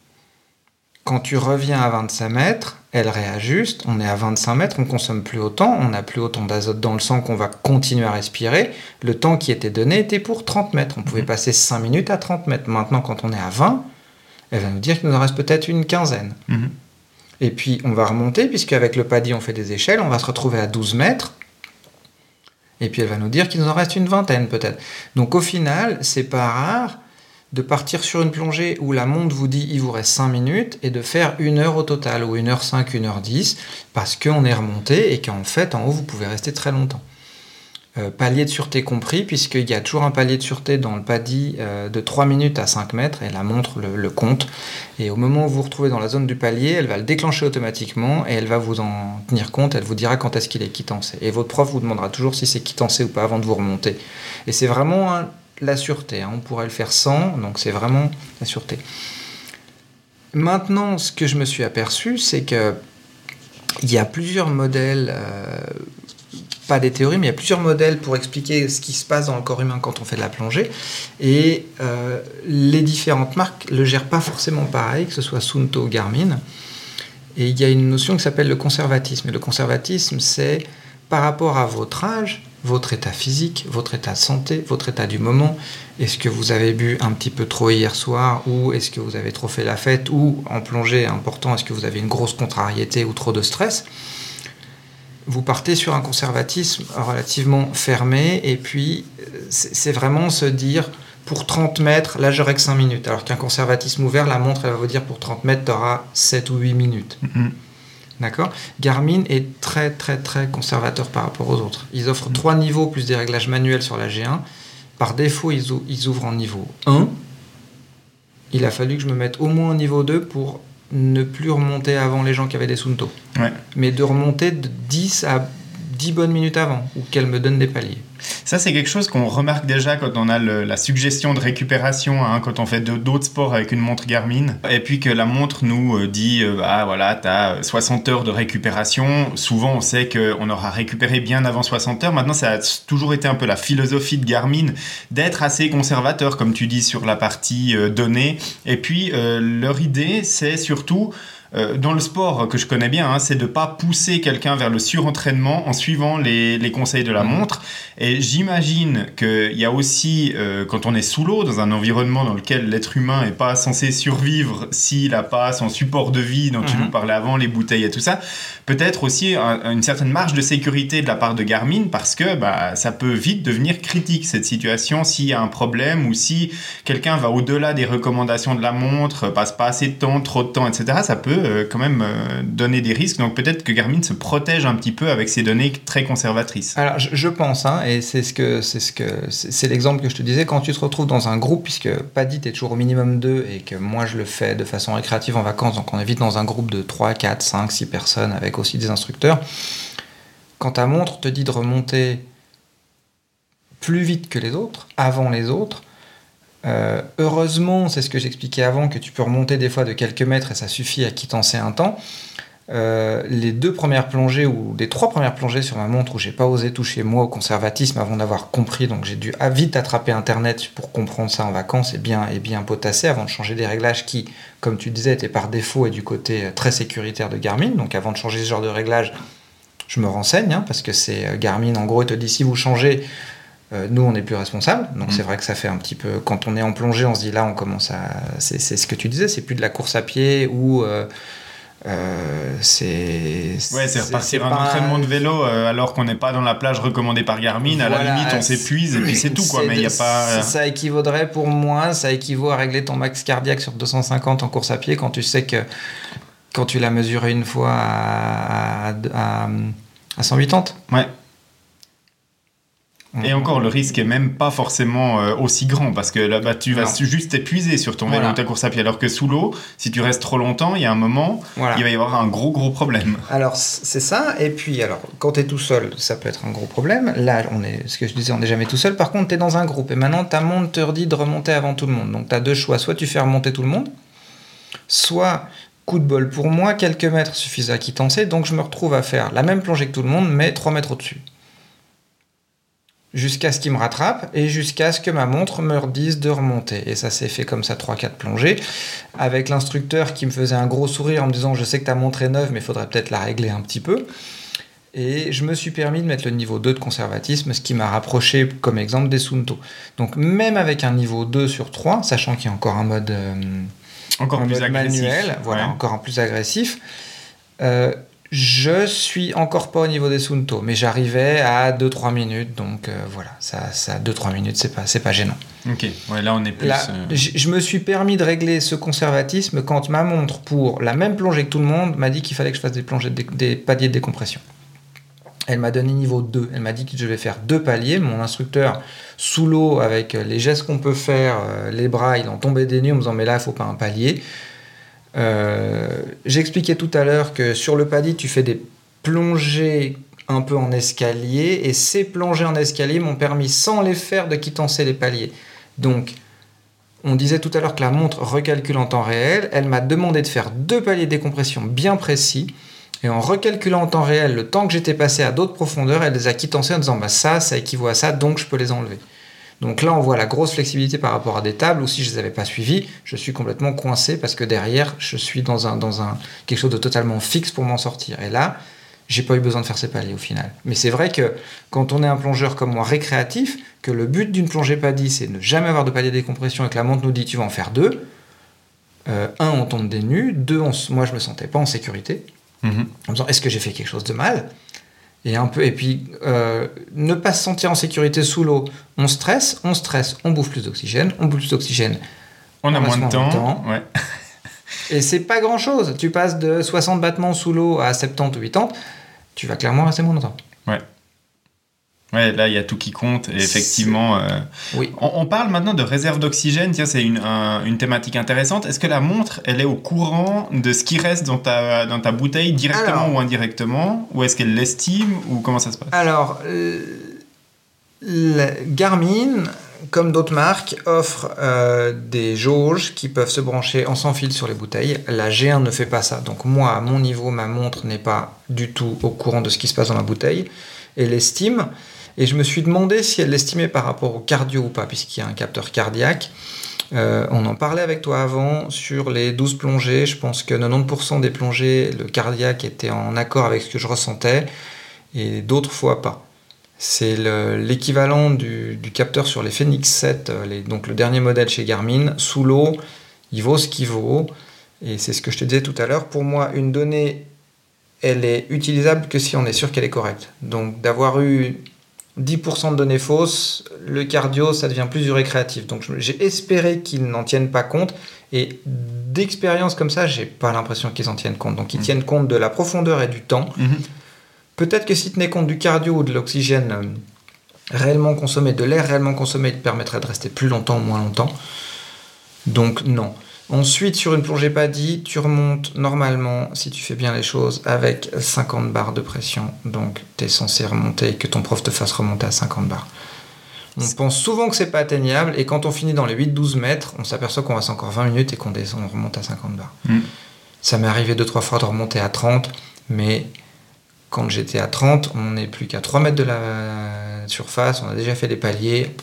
Quand tu reviens à 25 mètres, elle réajuste, on est à 25 mètres, on consomme plus autant, on n'a plus autant d'azote dans le sang qu'on va continuer à respirer. Le temps qui était donné était pour 30 mètres. On pouvait passer 5 minutes à 30 mètres. Maintenant, quand on est à 20, elle va nous dire qu'il nous en reste peut-être une quinzaine. Mhm. Et puis, on va remonter, puisqu'avec le paddy, on fait des échelles, on va se retrouver à 12 mètres. Et puis, elle va nous dire qu'il nous en reste une vingtaine, peut-être. Donc, au final, c'est pas rare de partir sur une plongée où la montre vous dit il vous reste 5 minutes et de faire une heure au total, ou 1 heure 5, 1 heure 10, parce qu'on est remonté et qu'en fait, en haut, vous pouvez rester très longtemps. Euh, palier de sûreté compris, puisqu'il y a toujours un palier de sûreté dans le paddy euh, de 3 minutes à 5 mètres, et la montre le, le compte. Et au moment où vous vous retrouvez dans la zone du palier, elle va le déclencher automatiquement et elle va vous en tenir compte, elle vous dira quand est-ce qu'il est quittancé. Et votre prof vous demandera toujours si c'est quittancé ou pas avant de vous remonter. Et c'est vraiment un- la sûreté, hein. on pourrait le faire sans, donc c'est vraiment la sûreté. Maintenant, ce que je me suis aperçu, c'est que il y a plusieurs modèles, euh, pas des théories, mais il y a plusieurs modèles pour expliquer ce qui se passe dans le corps humain quand on fait de la plongée. Et euh, les différentes marques le gèrent pas forcément pareil, que ce soit Sunto ou Garmin. Et il y a une notion qui s'appelle le conservatisme. Et le conservatisme, c'est par rapport à votre âge, votre état physique, votre état de santé, votre état du moment. Est-ce que vous avez bu un petit peu trop hier soir ou est-ce que vous avez trop fait la fête ou en plongée important, est-ce que vous avez une grosse contrariété ou trop de stress? Vous partez sur un conservatisme relativement fermé et puis c'est vraiment se dire pour 30 mètres, là j'aurai que 5 minutes. Alors qu'un conservatisme ouvert, la montre elle va vous dire pour 30 mètres, tu auras 7 ou 8 minutes. Mhm. D'accord Garmin est très très très conservateur par rapport aux autres. Ils offrent trois niveaux plus des réglages manuels sur la G1. Par défaut, ils, ou- ils ouvrent en niveau 1. Il a fallu que je me mette au moins au niveau 2 pour ne plus remonter avant les gens qui avaient des Sunto. Ouais. Mais de remonter de 10 à 10 bonnes minutes avant, ou qu'elle me donne des paliers. Ça, c'est quelque chose qu'on remarque déjà quand on a la suggestion de récupération, hein, quand on fait d'autres sports avec une montre Garmin. Et puis que la montre nous euh, dit, euh, ah voilà, t'as 60 heures de récupération. Souvent, on sait qu'on aura récupéré bien avant 60 heures. Maintenant, ça a toujours été un peu la philosophie de Garmin d'être assez conservateur, comme tu dis, sur la partie euh, données. Et puis, euh, leur idée, c'est surtout euh, dans le sport que je connais bien, hein, c'est de pas pousser quelqu'un vers le surentraînement en suivant les, les conseils de la Mhm. montre. Et j'imagine qu'il y a aussi, euh, quand on est sous l'eau, dans un environnement dans lequel l'être humain n'est pas censé survivre s'il n'a pas son support de vie dont tu Mhm. nous parlais avant, les bouteilles et tout ça, peut-être aussi un- une certaine marge de sécurité de la part de Garmin parce que bah, ça peut vite devenir critique cette situation s'il y a un problème ou si quelqu'un va au-delà des recommandations de la montre, passe pas assez de temps, trop de temps, etc. Ça peut euh, quand même euh, donner des risques. Donc peut-être que Garmin se protège un petit peu avec ces données très conservatrices. Alors, je, pense, hein, et c'est ce que c'est ce que c'est l'exemple que je te disais, quand tu te retrouves dans un groupe, puisque Paddy t'es toujours au minimum 2 et que moi je le fais de façon récréative en vacances, donc on est vite dans un groupe de 3, 4, 5, 6 personnes avec aussi des instructeurs. Quand ta montre te dit de remonter plus vite que les autres, avant les autres, euh, heureusement, c'est ce que j'expliquais avant, que tu peux remonter des fois de quelques mètres et ça suffit à quittancer un temps. Euh, les deux premières plongées ou les trois premières plongées sur ma montre où j'ai pas osé toucher moi au conservatisme avant d'avoir compris, donc j'ai dû vite attraper internet pour comprendre ça en vacances et bien et bien potasser avant de changer des réglages qui, comme tu disais, étaient par défaut et du côté euh, très sécuritaire de Garmin. Donc avant de changer ce genre de réglage, je me renseigne hein, parce que c'est Garmin en gros il te dit si vous changez nous, on n'est plus responsable. Donc, Mm. c'est vrai que ça fait un petit peu. Quand on est en plongée, on se dit là, on commence à. C'est c'est ce que tu disais, c'est plus de la course à pied ou. euh, euh, c'est. Ouais, c'est repartir un pas entraînement de vélo euh, alors qu'on n'est pas dans la plage recommandée par Garmin. à la Voilà, limite, on s'épuise et puis c'est tout, quoi. c'est Mais il n'y a pas. euh, Ça équivaudrait pour moi, ça équivaut à régler ton max cardiaque sur 250 en course à pied quand tu sais que. Quand tu l'as mesuré une fois à, à, à, à 180. Ouais. Et encore, le risque est même pas forcément euh, aussi grand parce que là-bas, tu vas Non. juste t'épuiser sur ton vélo Voilà. ou ta course à pied. Alors que sous l'eau, si tu restes trop longtemps, il y a un moment, Voilà. il va y avoir un gros, gros problème. Alors c'est ça, et puis alors quand tu es tout seul, ça peut être un gros problème. Là, on est, ce que je disais, on n'est jamais tout seul. Par contre, tu es dans un groupe, et maintenant ta montre te dit de remonter avant tout le monde. Donc tu as deux choix, soit tu fais remonter tout le monde, soit coup de bol pour moi, quelques mètres suffisent à quittancer, donc je me retrouve à faire la même plongée que tout le monde, mais 3 mètres au-dessus. Jusqu'à ce qu'il me rattrape et jusqu'à ce que ma montre me dise de remonter. Et ça s'est fait comme ça 3-4 plongées, avec l'instructeur qui me faisait un gros sourire en me disant je sais que ta montre est neuve mais il faudrait peut-être la régler un petit peu. Et je me suis permis de mettre le niveau 2 de conservatisme, ce qui m'a rapproché comme exemple des Sunto. Donc même avec un niveau 2 sur 3, sachant qu'il y a encore un mode, euh, encore un plus mode manuel, voilà, Ouais. encore un plus agressif, euh, je suis encore pas au niveau des Sunto, mais j'arrivais à 2-3 minutes, donc euh, voilà, ça, ça 2-3 minutes, c'est pas, c'est pas gênant. Ok, ouais, là on est plus. Là, euh, je me suis permis de régler ce conservatisme quand ma montre, pour la même plongée que tout le monde, m'a dit qu'il fallait que je fasse des, plongées de des paliers de décompression. Elle m'a donné niveau 2. Elle m'a dit que je devais faire deux paliers. Mon instructeur, sous l'eau, avec les gestes qu'on peut faire, euh, les bras, il en tombait des nues en me disant Mais là, il faut pas un palier. Euh, J'expliquais tout à l'heure que sur le palier, tu fais des plongées un peu en escalier. Et ces plongées en escalier m'ont permis, sans les faire, de quittancer les paliers. Donc, on disait tout à l'heure que la montre recalcule en temps réel. Elle m'a demandé de faire deux paliers de décompression bien précis. Et en recalculant en temps réel le temps que j'étais passé à d'autres profondeurs, elle les a quittancés en disant bah ça, ça équivaut à ça, donc je peux les enlever. Donc là, on voit la grosse flexibilité par rapport à des tables où si je ne les avais pas suivies, je suis complètement coincé parce que derrière, je suis dans, un, dans un, quelque chose de totalement fixe pour m'en sortir. Et là, j'ai pas eu besoin de faire ces paliers au final. Mais c'est vrai que quand on est un plongeur comme moi récréatif, que le but d'une plongée paddy, c'est ne jamais avoir de palier de décompression et que la montre nous dit tu vas en faire deux. Euh, un, on tombe des nues. Deux, on moi je me sentais pas en sécurité. mhm. En me disant est-ce que j'ai fait quelque chose de mal? Et un peu et puis euh, ne pas se sentir en sécurité sous l'eau on stresse on stresse on bouffe plus d'oxygène on bouffe plus d'oxygène On a On moins de moins de temps. temps. Ouais. (laughs) et c'est pas grand chose tu passes de 60 battements sous l'eau à 70 ou 80 tu vas clairement rester moins longtemps Ouais, là il y a tout qui compte. Et effectivement, euh, oui on, on parle maintenant de réserve d'oxygène. Tiens, c'est une, un- une thématique intéressante. Est-ce que la montre, elle est au courant de ce qui reste dans ta, dans ta bouteille directement Alors. ou indirectement? Ou est-ce qu'elle l'estime? Ou comment ça se passe? Alors euh, Garmin comme d'autres marques offre euh, des jauges qui peuvent se brancher en sans fil sur les bouteilles la G1 ne fait pas ça donc moi à mon niveau ma montre n'est pas du tout au courant de ce qui se passe dans la bouteille et l'estime et je me suis demandé si elle l'estimait par rapport au cardio ou pas puisqu'il y a un capteur cardiaque Euh, on en parlait avec toi avant sur les 12 plongées. Je pense que 90% des plongées, le cardiaque était en accord avec ce que je ressentais et d'autres fois pas. C'est le- l'équivalent du, capteur sur les Phoenix 7, euh, donc le dernier modèle chez Garmin. Sous l'eau, il vaut ce qu'il vaut. Et c'est ce que je te disais tout à l'heure. Pour moi, une donnée, elle est utilisable que si on est sûr qu'elle est correcte. Donc d'avoir eu 10% de données fausses, le cardio, ça devient plus du récréatif. Donc j'ai espéré qu'ils n'en tiennent pas compte. Et d'expérience comme ça, j'ai pas l'impression qu'ils en tiennent compte. Donc ils Mm. tiennent compte de la profondeur et du temps. Mhm. Peut-être que si tenaient compte du cardio ou de l'oxygène euh, réellement consommé, de l'air réellement consommé, il te permettrait de rester plus longtemps ou moins longtemps. Donc non. Ensuite, sur une plongée paddy, tu remontes normalement, si tu fais bien les choses, avec 50 bars de pression. Donc tu es censé remonter, que ton prof te fasse remonter à 50 bars. On pense souvent que c'est pas atteignable, et quand on finit dans les 8-12 mètres, on s'aperçoit qu'on reste encore 20 minutes et qu'on descend, on remonte à 50 bars. Mm. Ça m'est arrivé deux trois fois de remonter à 30, mais quand j'étais à 30, on n'est plus qu'à 3 mètres de la surface, on a déjà fait les paliers,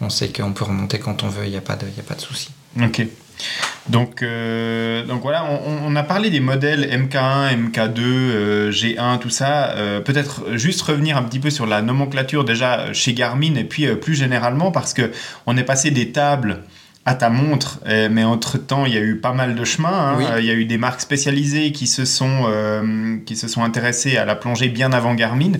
on sait qu'on peut remonter quand on veut, il n'y a pas de, y a pas de souci. Ok. Donc, euh, donc voilà, on, on a parlé des modèles MK1, MK2, euh, G1, tout ça. Euh, Peut-être juste revenir un petit peu sur la nomenclature déjà chez Garmin et puis euh, plus généralement parce que on est passé des tables à ta montre, euh, mais entre temps il y a eu pas mal de chemins. hein. Oui. Il y a eu des marques spécialisées qui se sont euh, qui se sont intéressées à la plongée bien avant Garmin.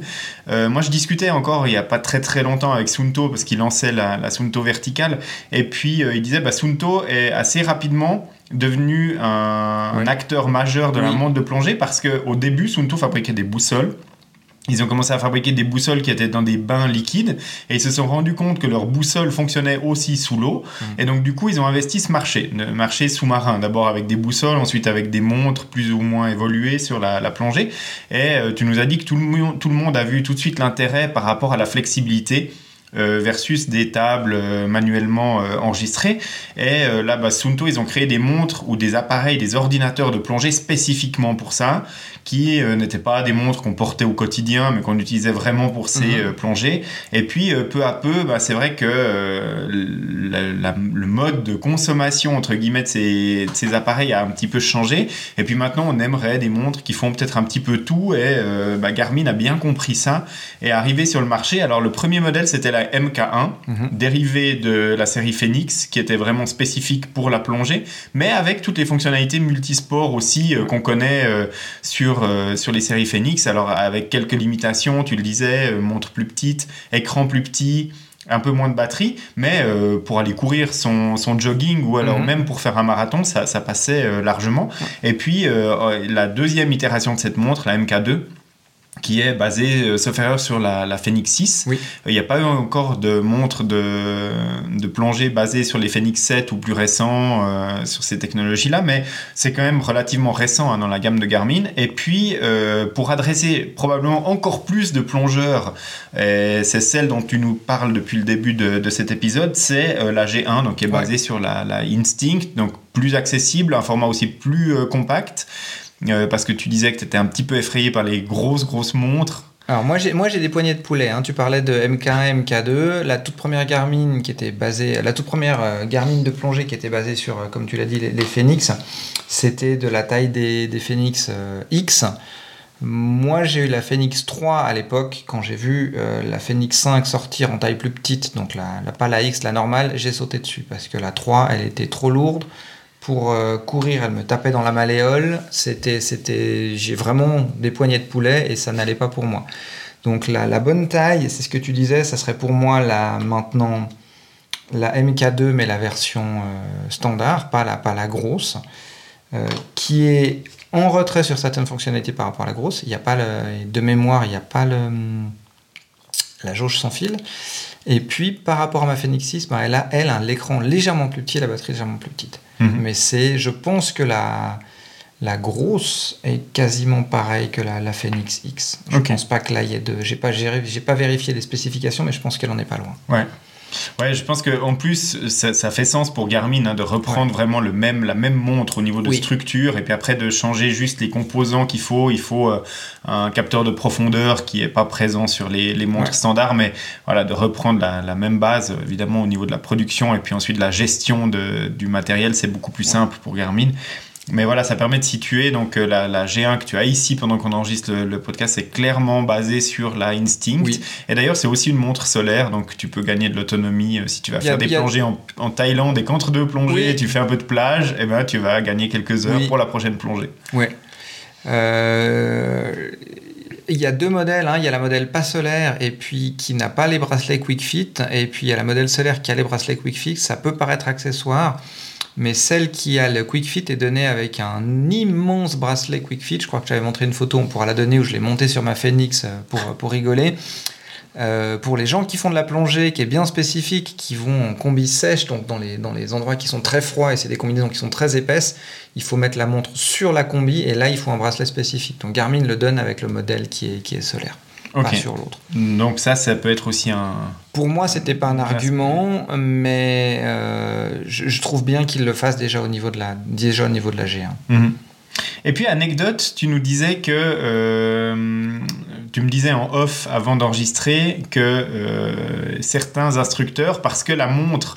Euh, moi je discutais encore il y a pas très très longtemps avec Sunto parce qu'il lançait la, la Sunto verticale et puis euh, il disait bah, Sunto est assez rapidement devenu un, Oui. un acteur majeur de la montre de plongée parce qu'au début Sunto fabriquait des boussoles. Ils ont commencé à fabriquer des boussoles qui étaient dans des bains liquides et ils se sont rendus compte que leurs boussoles fonctionnaient aussi sous l'eau. Et donc du coup ils ont investi ce marché, le marché sous-marin, d'abord avec des boussoles, ensuite avec des montres plus ou moins évoluées sur la, la plongée. Et euh, tu nous as dit que tout le, monde- tout le monde a vu tout de suite l'intérêt par rapport à la flexibilité versus des tables manuellement enregistrées. Et là, bah, Sunto, ils ont créé des montres ou des appareils, des ordinateurs de plongée spécifiquement pour ça, qui n'étaient pas des montres qu'on portait au quotidien, mais qu'on utilisait vraiment pour ces mhm. plongées. Et puis, peu à peu, bah, c'est vrai que le mode de consommation, entre guillemets, de ces, de ces appareils a un petit peu changé. Et puis maintenant, on aimerait des montres qui font peut-être un petit peu tout et euh, bah, Garmin a bien compris ça et est arrivé sur le marché. Alors le premier modèle c'était la MK1, mhm. dérivée de la série Phoenix qui était vraiment spécifique pour la plongée, mais avec toutes les fonctionnalités multisports aussi euh, qu'on connaît euh, sur, sur les séries Phoenix. Alors avec quelques limitations, tu le disais, montre plus petite, écran plus petit un peu moins de batterie, mais pour aller courir son, son, jogging ou alors mhm. même pour faire un marathon, ça, ça passait largement. Et puis la deuxième itération de cette montre, la MK2, qui est basé, euh, sauf erreur, sur la, la Phoenix 6. Oui. Il n'y a pas encore de montre de, de plongée basée sur les Phoenix 7 ou plus récents euh, sur ces technologies-là, mais c'est quand même relativement récent hein, dans la gamme de Garmin. Et puis, euh, pour adresser probablement encore plus de plongeurs, c'est celle dont tu nous parles depuis le début de, de cet épisode, c'est la G1, donc qui est basée sur la, la, Instinct, donc plus accessible, un format aussi plus compact. Euh, parce que tu disais que tu étais un petit peu effrayé par les grosses, grosses montres. Alors moi j'ai moi j'ai des poignées de poulet. Hein. Tu parlais de MK1, MK2, la toute première Garmin qui était basée, la toute première euh, Garmin de plongée qui était basée sur, euh, comme tu l'as dit, les, Phoenix. C'était de la taille des, des Phoenix X. Moi j'ai eu la Phoenix 3 à l'époque quand j'ai vu la Phoenix 5 sortir en taille plus petite, donc la, la pas la X, la normale, j'ai sauté dessus parce que la 3 elle était trop lourde pour euh, courir, elle me tapait dans la malléole. C'était, c'était, j'ai vraiment des poignées de poulet et ça n'allait pas pour moi. Donc la, bonne taille, c'est ce que tu disais, ça serait pour moi la maintenant la MK2 mais la version euh, standard, pas la, pas la grosse, euh, qui est en retrait sur certaines fonctionnalités par rapport à la grosse. Il n'y a pas le, de mémoire, il n'y a pas la jauge sans fil. Et puis par rapport à ma Phoenix 6, bah, elle a elle un l'écran légèrement plus petit et la batterie légèrement plus petite. Mhm. Mais c'est, je pense que la, la grosse est quasiment pareille que la, la Phoenix X. Je ne pense pas que là il y ait deux. J'ai pas, j'ai pas vérifié les spécifications, mais je pense qu'elle en est pas loin. Ouais. Ouais, je pense qu'en plus, ça, fait sens pour Garmin hein, de reprendre vraiment le même, la même montre au niveau de structure et puis après de changer juste les composants qu'il faut. Il faut euh, un capteur de profondeur qui n'est pas présent sur les, les montres standards, mais voilà, de reprendre la, la, même base, évidemment, au niveau de la production et puis ensuite la gestion de, du matériel, c'est beaucoup plus simple pour Garmin. Mais voilà, ça permet de situer. Donc euh, la, G1 que tu as ici pendant qu'on enregistre le, podcast, c'est clairement basé sur la Instinct. Et d'ailleurs, c'est aussi une montre solaire, donc tu peux gagner de l'autonomie euh, si tu vas faire des plongées en, Thaïlande et qu'entre deux plongées, tu fais un peu de plage, et eh ben tu vas gagner quelques heures pour la prochaine plongée. Ouais. Euh, il y a deux modèles, hein. il y a la modèle pas solaire et puis qui n'a pas les bracelets Quick Fit, et puis il y a la modèle solaire qui a les bracelets Quick Fit. Ça peut paraître accessoire, mais celle qui a le Quick Fit est donnée avec un immense bracelet Quick Fit. Je crois que j'avais montré une photo, on pourra la donner, où je l'ai monté sur ma Phoenix euh, pour, pour rigoler. Euh, pour les gens qui font de la plongée, qui est bien spécifique, qui vont en combi sèche, donc dans les, endroits qui sont très froids et c'est des combinaisons qui sont très épaisses, il faut mettre la montre sur la combi et là il faut un bracelet spécifique. Donc Garmin le donne avec le modèle qui est solaire pas sur l'autre. Donc ça, ça peut être aussi un... Pour moi, c'était pas un argument, mais euh, je, trouve bien qu'il le fasse déjà au niveau de la, déjà au niveau de la G1. Mhm. Et puis, anecdote, tu nous disais que... Euh, tu me disais en off avant d'enregistrer que euh, certains instructeurs, parce que la montre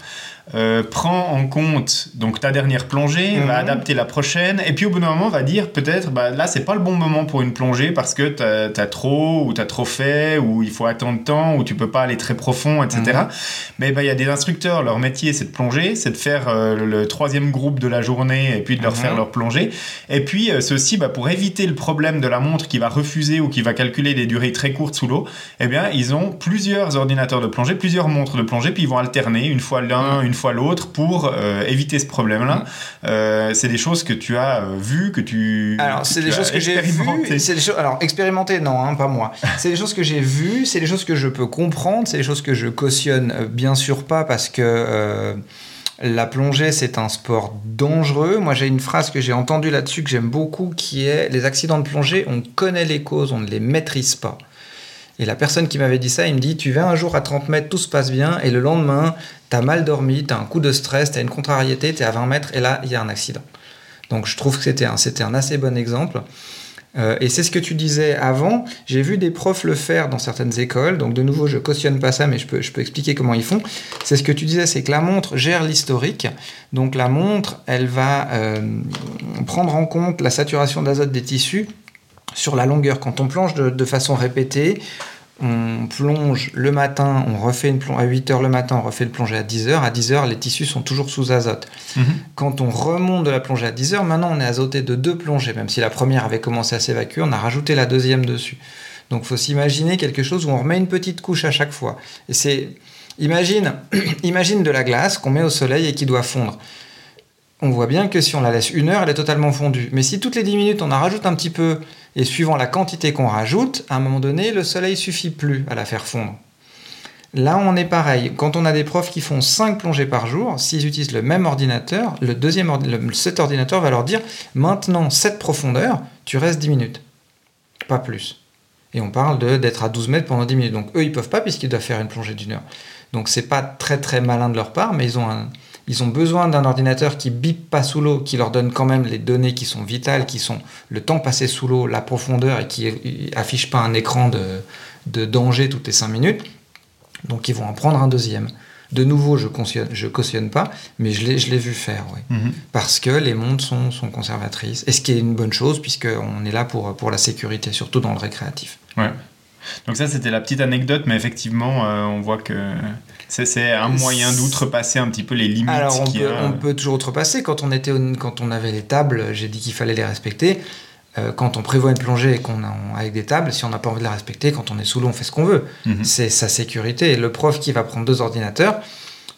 euh, prend en compte donc ta dernière plongée, va mhm. adapter la prochaine, et puis au bout d'un moment va dire peut-être bah, là c'est pas le bon moment pour une plongée parce que tu as, trop ou tu as trop fait ou il faut attendre temps ou tu peux pas aller très profond, etc. Mhm. Mais bah, il y a des instructeurs, leur métier c'est de plonger, c'est de faire euh, le troisième groupe de la journée et puis de leur faire mhm. leur plongée. Et puis euh, ceci bah, pour éviter le problème de la montre qui va refuser ou qui va calculer des durées très courtes sous l'eau, eh bien ils ont plusieurs ordinateurs de plongée, plusieurs montres de plongée, puis ils vont alterner une fois l'un, une fois l'autre pour euh, éviter ce problème-là. Mm. Euh, c'est des choses que tu as euh, vues, que tu. Alors, c'est des choses que j'ai vues. Choses. Alors, expérimenter, non, hein, pas moi. (laughs) c'est des choses que j'ai vues, c'est des choses que je peux comprendre, c'est des choses que je cautionne bien sûr pas parce que. La plongée, c'est un sport dangereux. Moi, j'ai une phrase que j'ai entendue là-dessus que j'aime beaucoup qui est Les accidents de plongée, on connaît les causes, on ne les maîtrise pas. Et la personne qui m'avait dit ça, il me dit Tu vas un jour à 30 mètres, tout se passe bien, et le lendemain, tu as mal dormi, tu as un coup de stress, tu as une contrariété, tu es à 20 mètres, et là, il y a un accident. Donc je trouve que c'était un, assez bon exemple. Euh, et c'est ce que tu disais avant. J'ai vu des profs le faire dans certaines écoles. Donc de nouveau, je cautionne pas ça, mais je peux, expliquer comment ils font. C'est ce que tu disais, c'est que la montre gère l'historique. Donc la montre, elle va euh, prendre en compte la saturation d'azote des tissus sur la longueur. Quand on plonge de, de façon répétée, on plonge le matin, on refait une plongée à 8 heures le matin, on refait le plongée à 10 heures. À 10 heures, les tissus sont toujours sous azote. Mhm. Quand on remonte de la plongée à 10 heures, maintenant on est azoté de deux plongées. Même si la première avait commencé à s'évacuer, on a rajouté la deuxième dessus. Donc il faut s'imaginer quelque chose où on remet une petite couche à chaque fois. Et c'est. Imagine, (clears throat) imagine de la glace qu'on met au soleil et qui doit fondre. On voit bien que si on la laisse une heure, elle est totalement fondue. Mais si toutes les 10 minutes on en rajoute un petit peu, et suivant la quantité qu'on rajoute, à un moment donné, le soleil suffit plus à la faire fondre. Là, on est pareil. Quand on a des profs qui font 5 plongées par jour, s'ils utilisent le même ordinateur, le deuxième cet ordinateur va leur dire maintenant, cette profondeur, tu restes 10 minutes. Pas plus. Et on parle d'être à 12 mètres pendant 10 minutes. Donc eux, ils peuvent pas puisqu'ils doivent faire une plongée d'une heure. Donc c'est pas très très malin de leur part, mais ils ont, un- ils ont besoin d'un ordinateur qui bip pas sous l'eau, qui leur donne quand même les données qui sont vitales, qui sont le temps passé sous l'eau, la profondeur et qui affiche pas un écran de, de danger toutes les 5 minutes. Donc ils vont en prendre un deuxième. De nouveau, je cautionne, je cautionne pas, mais je l'ai, je l'ai vu faire, oui. Mhm. Parce que les montres sont, sont conservatrices. Et ce qui est une bonne chose, puisqu'on est là pour, pour la sécurité, surtout dans le récréatif. Ouais. Donc ça, c'était la petite anecdote, mais effectivement, euh, on voit que c'est- un moyen d'outrepasser un petit peu les limites Alors, on peut, a. on peut toujours outrepasser. Quand on, était, quand on avait les tables, j'ai dit qu'il fallait les respecter. Euh, quand on prévoit une plongée et qu'on a avec des tables, si on n'a pas envie de la respecter, quand on est sous l'eau, on fait ce qu'on veut. Mhm. C'est sa sécurité. Et le prof qui va prendre deux ordinateurs,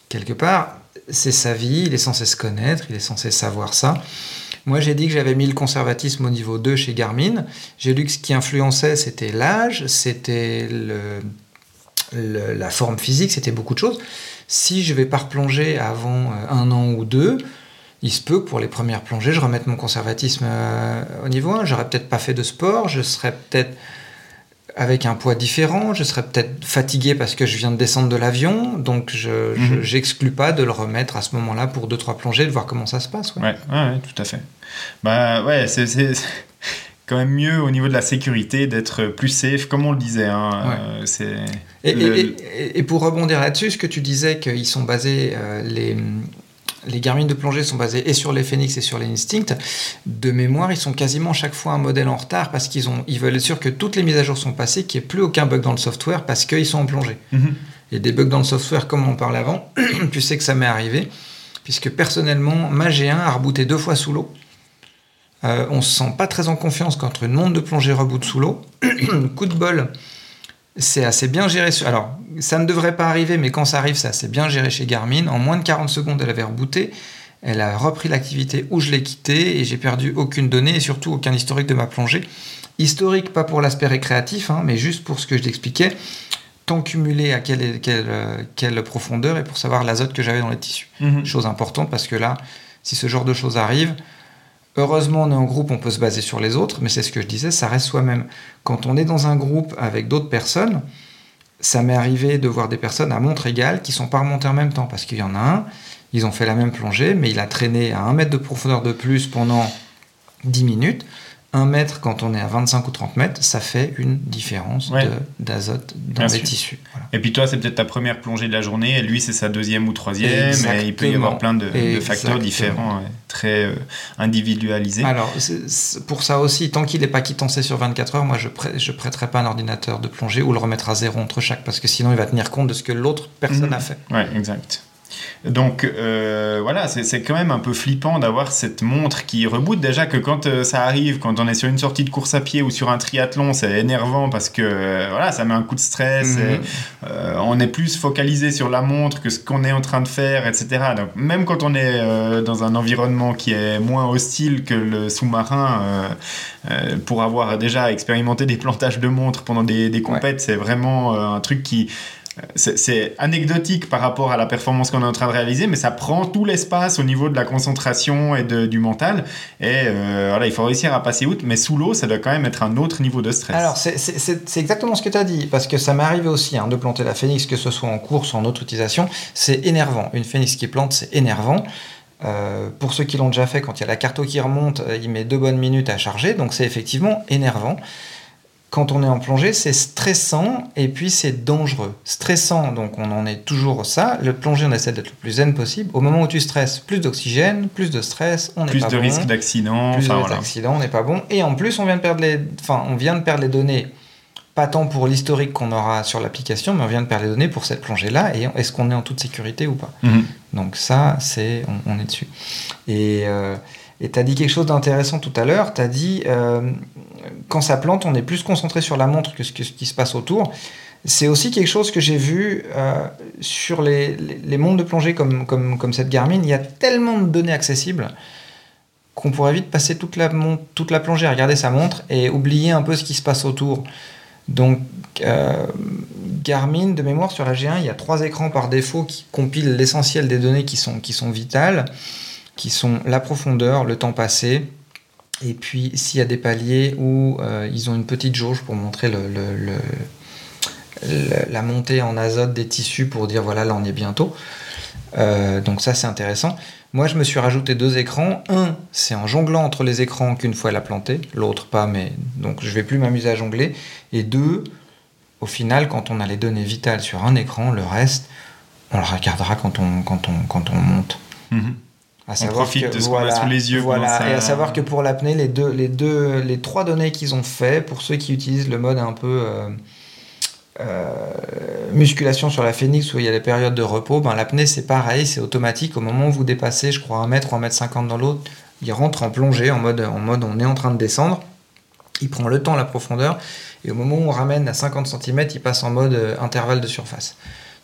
quelque part, c'est sa vie, il est censé se connaître, il est censé savoir ça. Moi, j'ai dit que j'avais mis le conservatisme au niveau 2 chez Garmin. J'ai lu que ce qui influençait, c'était l'âge, c'était la forme physique, c'était beaucoup de choses. Si je vais pas replonger avant euh, un an ou deux, il se peut que pour les premières plongées, je remette mon conservatisme euh, au niveau 1. J'aurais peut-être pas fait de sport, je serais peut-être avec un poids différent, je serais peut-être fatigué parce que je viens de descendre de l'avion, donc je j'exclus pas de le remettre à ce moment-là pour deux trois plongées, de voir comment ça se passe. ouais. Ouais, tout à fait. Bah ouais, c'est quand même mieux au niveau de la sécurité d'être plus safe, comme on le disait. Hein, Ouais. euh, c'est Et, le- et- et- et pour rebondir là-dessus, ce que tu disais qu'ils sont basés, euh, les, les Garmin de plongée sont basés et sur les Phoenix et sur les Instinct, de mémoire, ils sont quasiment chaque fois un modèle en retard parce qu'ils ont, ils veulent être sûrs que toutes les mises à jour sont passées, qu'il n'y ait plus aucun bug dans le software parce qu'ils sont en plongée. Mhm. Et des bugs dans le software, comme on parlait avant, (clears throat) tu sais que ça m'est arrivé, puisque personnellement, ma G1 a rebooté deux fois sous l'eau. Euh, on se sent pas très en confiance quand une montre de plongée reboot sous l'eau. (clears throat) Coup de bol, c'est assez bien géré. sur- Alors, ça ne devrait pas arriver, mais quand ça arrive, c'est assez bien géré chez Garmin. En moins de 40 secondes, elle avait rebooté. Elle a repris l'activité où je l'ai quittée et j'ai perdu aucune donnée et surtout aucun historique de ma plongée. Historique, pas pour l'aspect récréatif, hein, mais juste pour ce que je t'expliquais. Temps cumulé à quelle, quelle, quelle profondeur et pour savoir l'azote que j'avais dans les tissus. Mhm. Chose importante parce que là, si ce genre de choses arrive, heureusement on est en groupe, on peut se baser sur les autres, mais c'est ce que je disais, ça reste soi-même. Quand on est dans un groupe avec d'autres personnes, ça m'est arrivé de voir des personnes à montre égale qui sont pas remontées en même temps parce qu'il y en a un, ils ont fait la même plongée, mais il a traîné à un mètre de profondeur de plus pendant 10 minutes. Un mètre, quand on est à 25 ou 30 mètres, ça fait une différence Ouais. d'azote dans Bien les sûr. tissus. Voilà. Et puis toi, c'est peut-être ta première plongée de la journée, et lui, c'est sa deuxième ou troisième, et il peut y avoir plein de, de facteurs différents, ouais, très euh, individualisés. Alors, pour ça aussi, tant qu'il n'est pas quittancé sur 24 heures, moi je ne prêterai pas un ordinateur de plongée ou le remettre à zéro entre chaque, parce que sinon il va tenir compte de ce que l'autre personne Mhm. a fait. Ouais, exact. Donc euh, voilà, c'est quand même un peu flippant d'avoir cette montre qui reboot. Déjà que quand euh, ça arrive, quand on est sur une sortie de course à pied ou sur un triathlon, c'est énervant parce que euh, voilà, ça met un coup de stress. Mhm. et, on est plus focalisé sur la montre que ce qu'on est en train de faire, etc. Donc même quand on est dans un environnement qui est moins hostile que le sous-marin, pour avoir déjà expérimenté des plantages de montres pendant des, des compètes, c'est vraiment un truc qui c'est anecdotique par rapport à la performance qu'on est en train de réaliser, mais ça prend tout l'espace au niveau de la concentration et du mental. Et euh, voilà, il faut réussir à passer outre, mais sous l'eau, ça doit quand même être un autre niveau de stress. Alors, c'est exactement ce que tu as dit, parce que ça m'est arrivé aussi hein, de planter la phénix, que ce soit en course ou en autre utilisation. C'est énervant. Une phénix qui plante, c'est énervant. Euh, pour ceux qui l'ont déjà fait, quand il y a la carte qui remonte, euh, il met deux bonnes minutes à charger, donc c'est effectivement énervant quand on est en plongée, c'est stressant et puis c'est dangereux. Stressant, donc on en est toujours ça. Le plongée, on essaie d'être le plus zen possible. Au moment où tu stresses, plus d'oxygène, plus de stress, on n'est pas bon. Plus de risque d'accident. Plus de risque d'accident, on n'est pas bon. Et en plus, on vient de perdre les, enfin, on vient de perdre les données. Pas tant pour l'historique qu'on aura sur l'application, mais on vient de perdre les données pour cette plongée-là. Et est-ce qu'on est en toute sécurité ou pas? Mhm. Donc ça, c'est, on, est dessus. Et euh, tu as dit quelque chose d'intéressant tout à l'heure. Tu as dit, euh, quand ça plante, on est plus concentré sur la montre que ce, qui se passe autour. C'est aussi quelque chose que j'ai vu euh, sur les, montres de plongée comme, cette Garmin. Il y a tellement de données accessibles qu'on pourrait vite passer toute la, toute la plongée à regarder sa montre et oublier un peu ce qui se passe autour. Donc, euh, Garmin, de mémoire, sur la G1, il y a trois écrans par défaut qui compilent l'essentiel des données qui sont, qui sont vitales qui sont la profondeur, le temps passé, et puis s'il y a des paliers où euh, ils ont une petite jauge pour montrer la montée en azote des tissus pour dire voilà là on est bientôt. Euh, donc ça c'est intéressant. Moi je me suis rajouté deux écrans. Un c'est en jonglant entre les écrans qu'une fois elle a planté, l'autre pas mais donc je vais plus m'amuser à jongler. Et deux, au final quand on a les données vitales sur un écran, le reste on le regardera quand on, quand on, quand on monte. Mhm. À on profite de ce qu'on a sous les yeux. Voilà, et à savoir que pour l'apnée, les deux, les deux, les trois données qu'ils ont fait, pour ceux qui utilisent le mode un peu euh, euh, musculation sur la phénix où il y a les périodes de repos, ben, l'apnée c'est pareil, c'est automatique. Au moment où vous dépassez, je crois, 1 mètre ou 1 mètre 50 dans l'autre, il rentre en plongée, en mode, en mode on est en train de descendre. Il prend le temps, la profondeur, et au moment où on ramène à 50 cm, il passe en mode euh, intervalle de surface.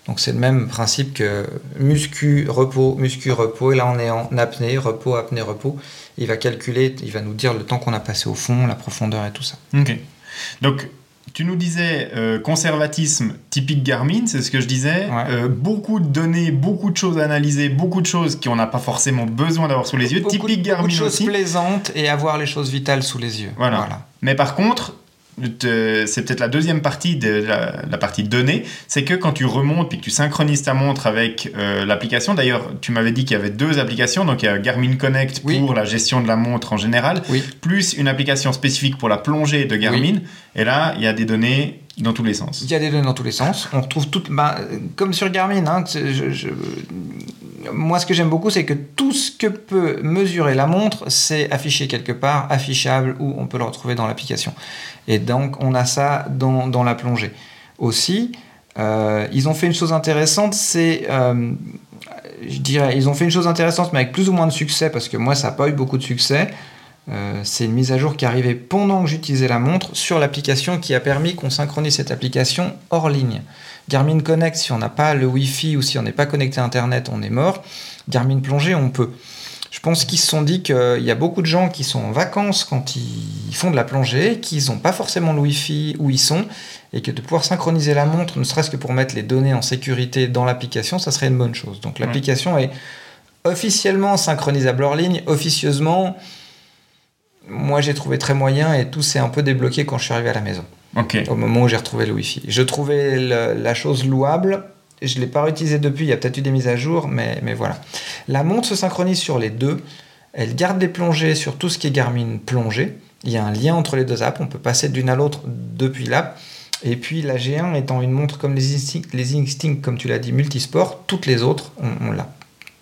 Donc c'est le même principe que muscu, repos, muscu, repos. Et là on est en apnée, repos, apnée, repos. Il va calculer, il va nous dire le temps qu'on a passé au fond, la profondeur et tout ça. Ok. Donc tu nous disais euh, conservatisme typique Garmin, c'est ce que je disais. Euh, beaucoup de données, beaucoup de choses à analyser, beaucoup de choses qu'on n'a pas forcément besoin d'avoir sous les yeux. typique Garmin beaucoup de choses plaisantes et avoir les choses vitales sous les yeux. voilà. Mais par contre, c'est peut-être la deuxième partie de la, partie données, c'est que quand tu remontes puis que tu synchronises ta montre avec euh, l'application, d'ailleurs tu m'avais dit qu'il y avait deux applications, donc il y a Garmin Connect pour la gestion de la montre en général, plus une application spécifique pour la plongée de Garmin, et là il y a des données dans tous les sens. Il y a des données dans tous les sens. On retrouve tout, bah, comme sur Garmin. Hein, moi, ce que j'aime beaucoup, c'est que tout ce que peut mesurer la montre, c'est affiché quelque part, affichable, ou on peut le retrouver dans l'application. Et donc, on a ça dans, la plongée. Aussi, euh, ils ont fait une chose intéressante, c'est, euh, je dirais, ils ont fait une chose intéressante, mais avec plus ou moins de succès, parce que moi, ça n'a pas eu beaucoup de succès. Euh, c'est une mise à jour qui est arrivée pendant que j'utilisais la montre sur l'application qui a permis qu'on synchronise cette application hors ligne. Garmin Connect, si on n'a pas le Wi-Fi ou si on n'est pas connecté à Internet, on est mort. Garmin Plongée, on peut. Je pense qu'ils se sont dit qu'il y a beaucoup de gens qui sont en vacances quand ils font de la plongée, qu'ils n'ont pas forcément le Wi-Fi où ils sont, et que de pouvoir synchroniser la montre, ne serait-ce que pour mettre les données en sécurité dans l'application, ça serait une bonne chose. Donc l'application est officiellement synchronisable hors ligne, officieusement, moi j'ai trouvé très moyen et tout s'est un peu débloqué quand je suis arrivé à la maison. Au moment où j'ai retrouvé le Wi-Fi. Je trouvais la chose louable. Je ne l'ai pas réutilisé depuis, il y a peut-être eu des mises à jour, mais, mais voilà. La montre se synchronise sur les deux. Elle garde des plongées sur tout ce qui est Garmin plongée. Il y a un lien entre les deux apps. On peut passer d'une à l'autre depuis l'app. Et puis la G1 étant une montre comme les Instinct, les Instinct comme tu l'as dit, multisport, toutes les autres, on, on l'a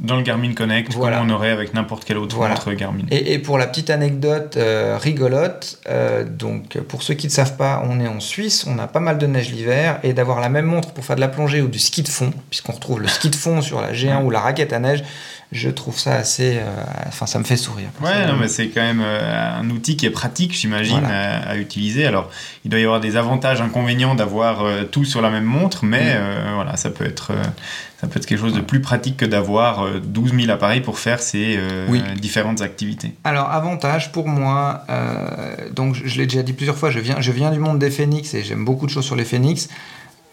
dans le Garmin Connect, voilà. comme on aurait avec n'importe quelle autre montre Garmin. Et, pour la petite anecdote euh, rigolote, euh, donc pour ceux qui ne savent pas, on est en Suisse, on a pas mal de neige l'hiver, et d'avoir la même montre pour faire de la plongée ou du ski de fond, puisqu'on retrouve le ski de fond sur la G1 ou la raquette à neige, je trouve ça assez. Euh, enfin, ça me fait sourire. Ouais, non, mais c'est quand même un outil qui est pratique, j'imagine, à, utiliser. Alors, il doit y avoir des avantages, inconvénients d'avoir tout sur la même montre, mais mm. voilà, ça peut être ça peut être quelque chose de plus pratique que d'avoir 12 euh, 000 appareils pour faire ces euh, différentes activités. Alors, avantage pour moi, euh, donc je l'ai déjà dit plusieurs fois, je viens, je viens du monde des phénix et j'aime beaucoup de choses sur les phénix.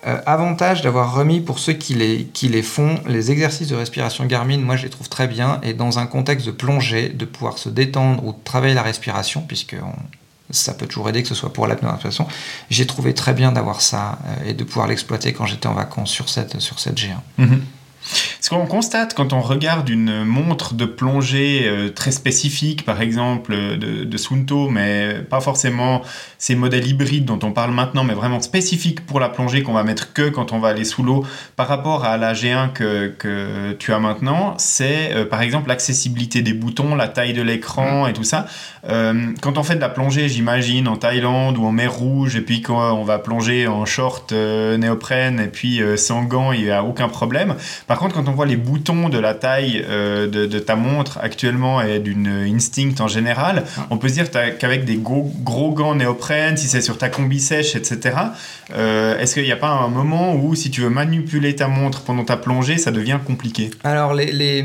Euh, avantage d'avoir remis pour ceux qui les, qui les font les exercices de respiration Garmin, moi je les trouve très bien et dans un contexte de plongée, de pouvoir se détendre ou travailler la respiration, puisque ça peut toujours aider que ce soit pour l'apnée de façon. J'ai trouvé très bien d'avoir ça euh, et de pouvoir l'exploiter quand j'étais en vacances sur cette, sur cette G1. Ce qu'on constate quand on regarde une montre de plongée euh, très spécifique, par exemple de, de, Sunto, mais pas forcément ces modèles hybrides dont on parle maintenant, mais vraiment spécifiques pour la plongée qu'on va mettre que quand on va aller sous l'eau, par rapport à la G1 que, que tu as maintenant, c'est euh, par exemple l'accessibilité des boutons, la taille de l'écran mm. et tout ça. Euh, quand on fait de la plongée, j'imagine, en Thaïlande ou en mer Rouge, et puis quand on va plonger en short néoprène et puis sans gants, il n'y a aucun problème. Par contre, quand on voit les boutons de la taille euh, de, ta montre actuellement et d'une Instinct en général, ah. on peut se dire qu'avec des gros, gros gants néoprène, si c'est sur ta combi sèche, etc., euh, est-ce qu'il n'y a pas un moment où si tu veux manipuler ta montre pendant ta plongée, ça devient compliqué? Alors, les,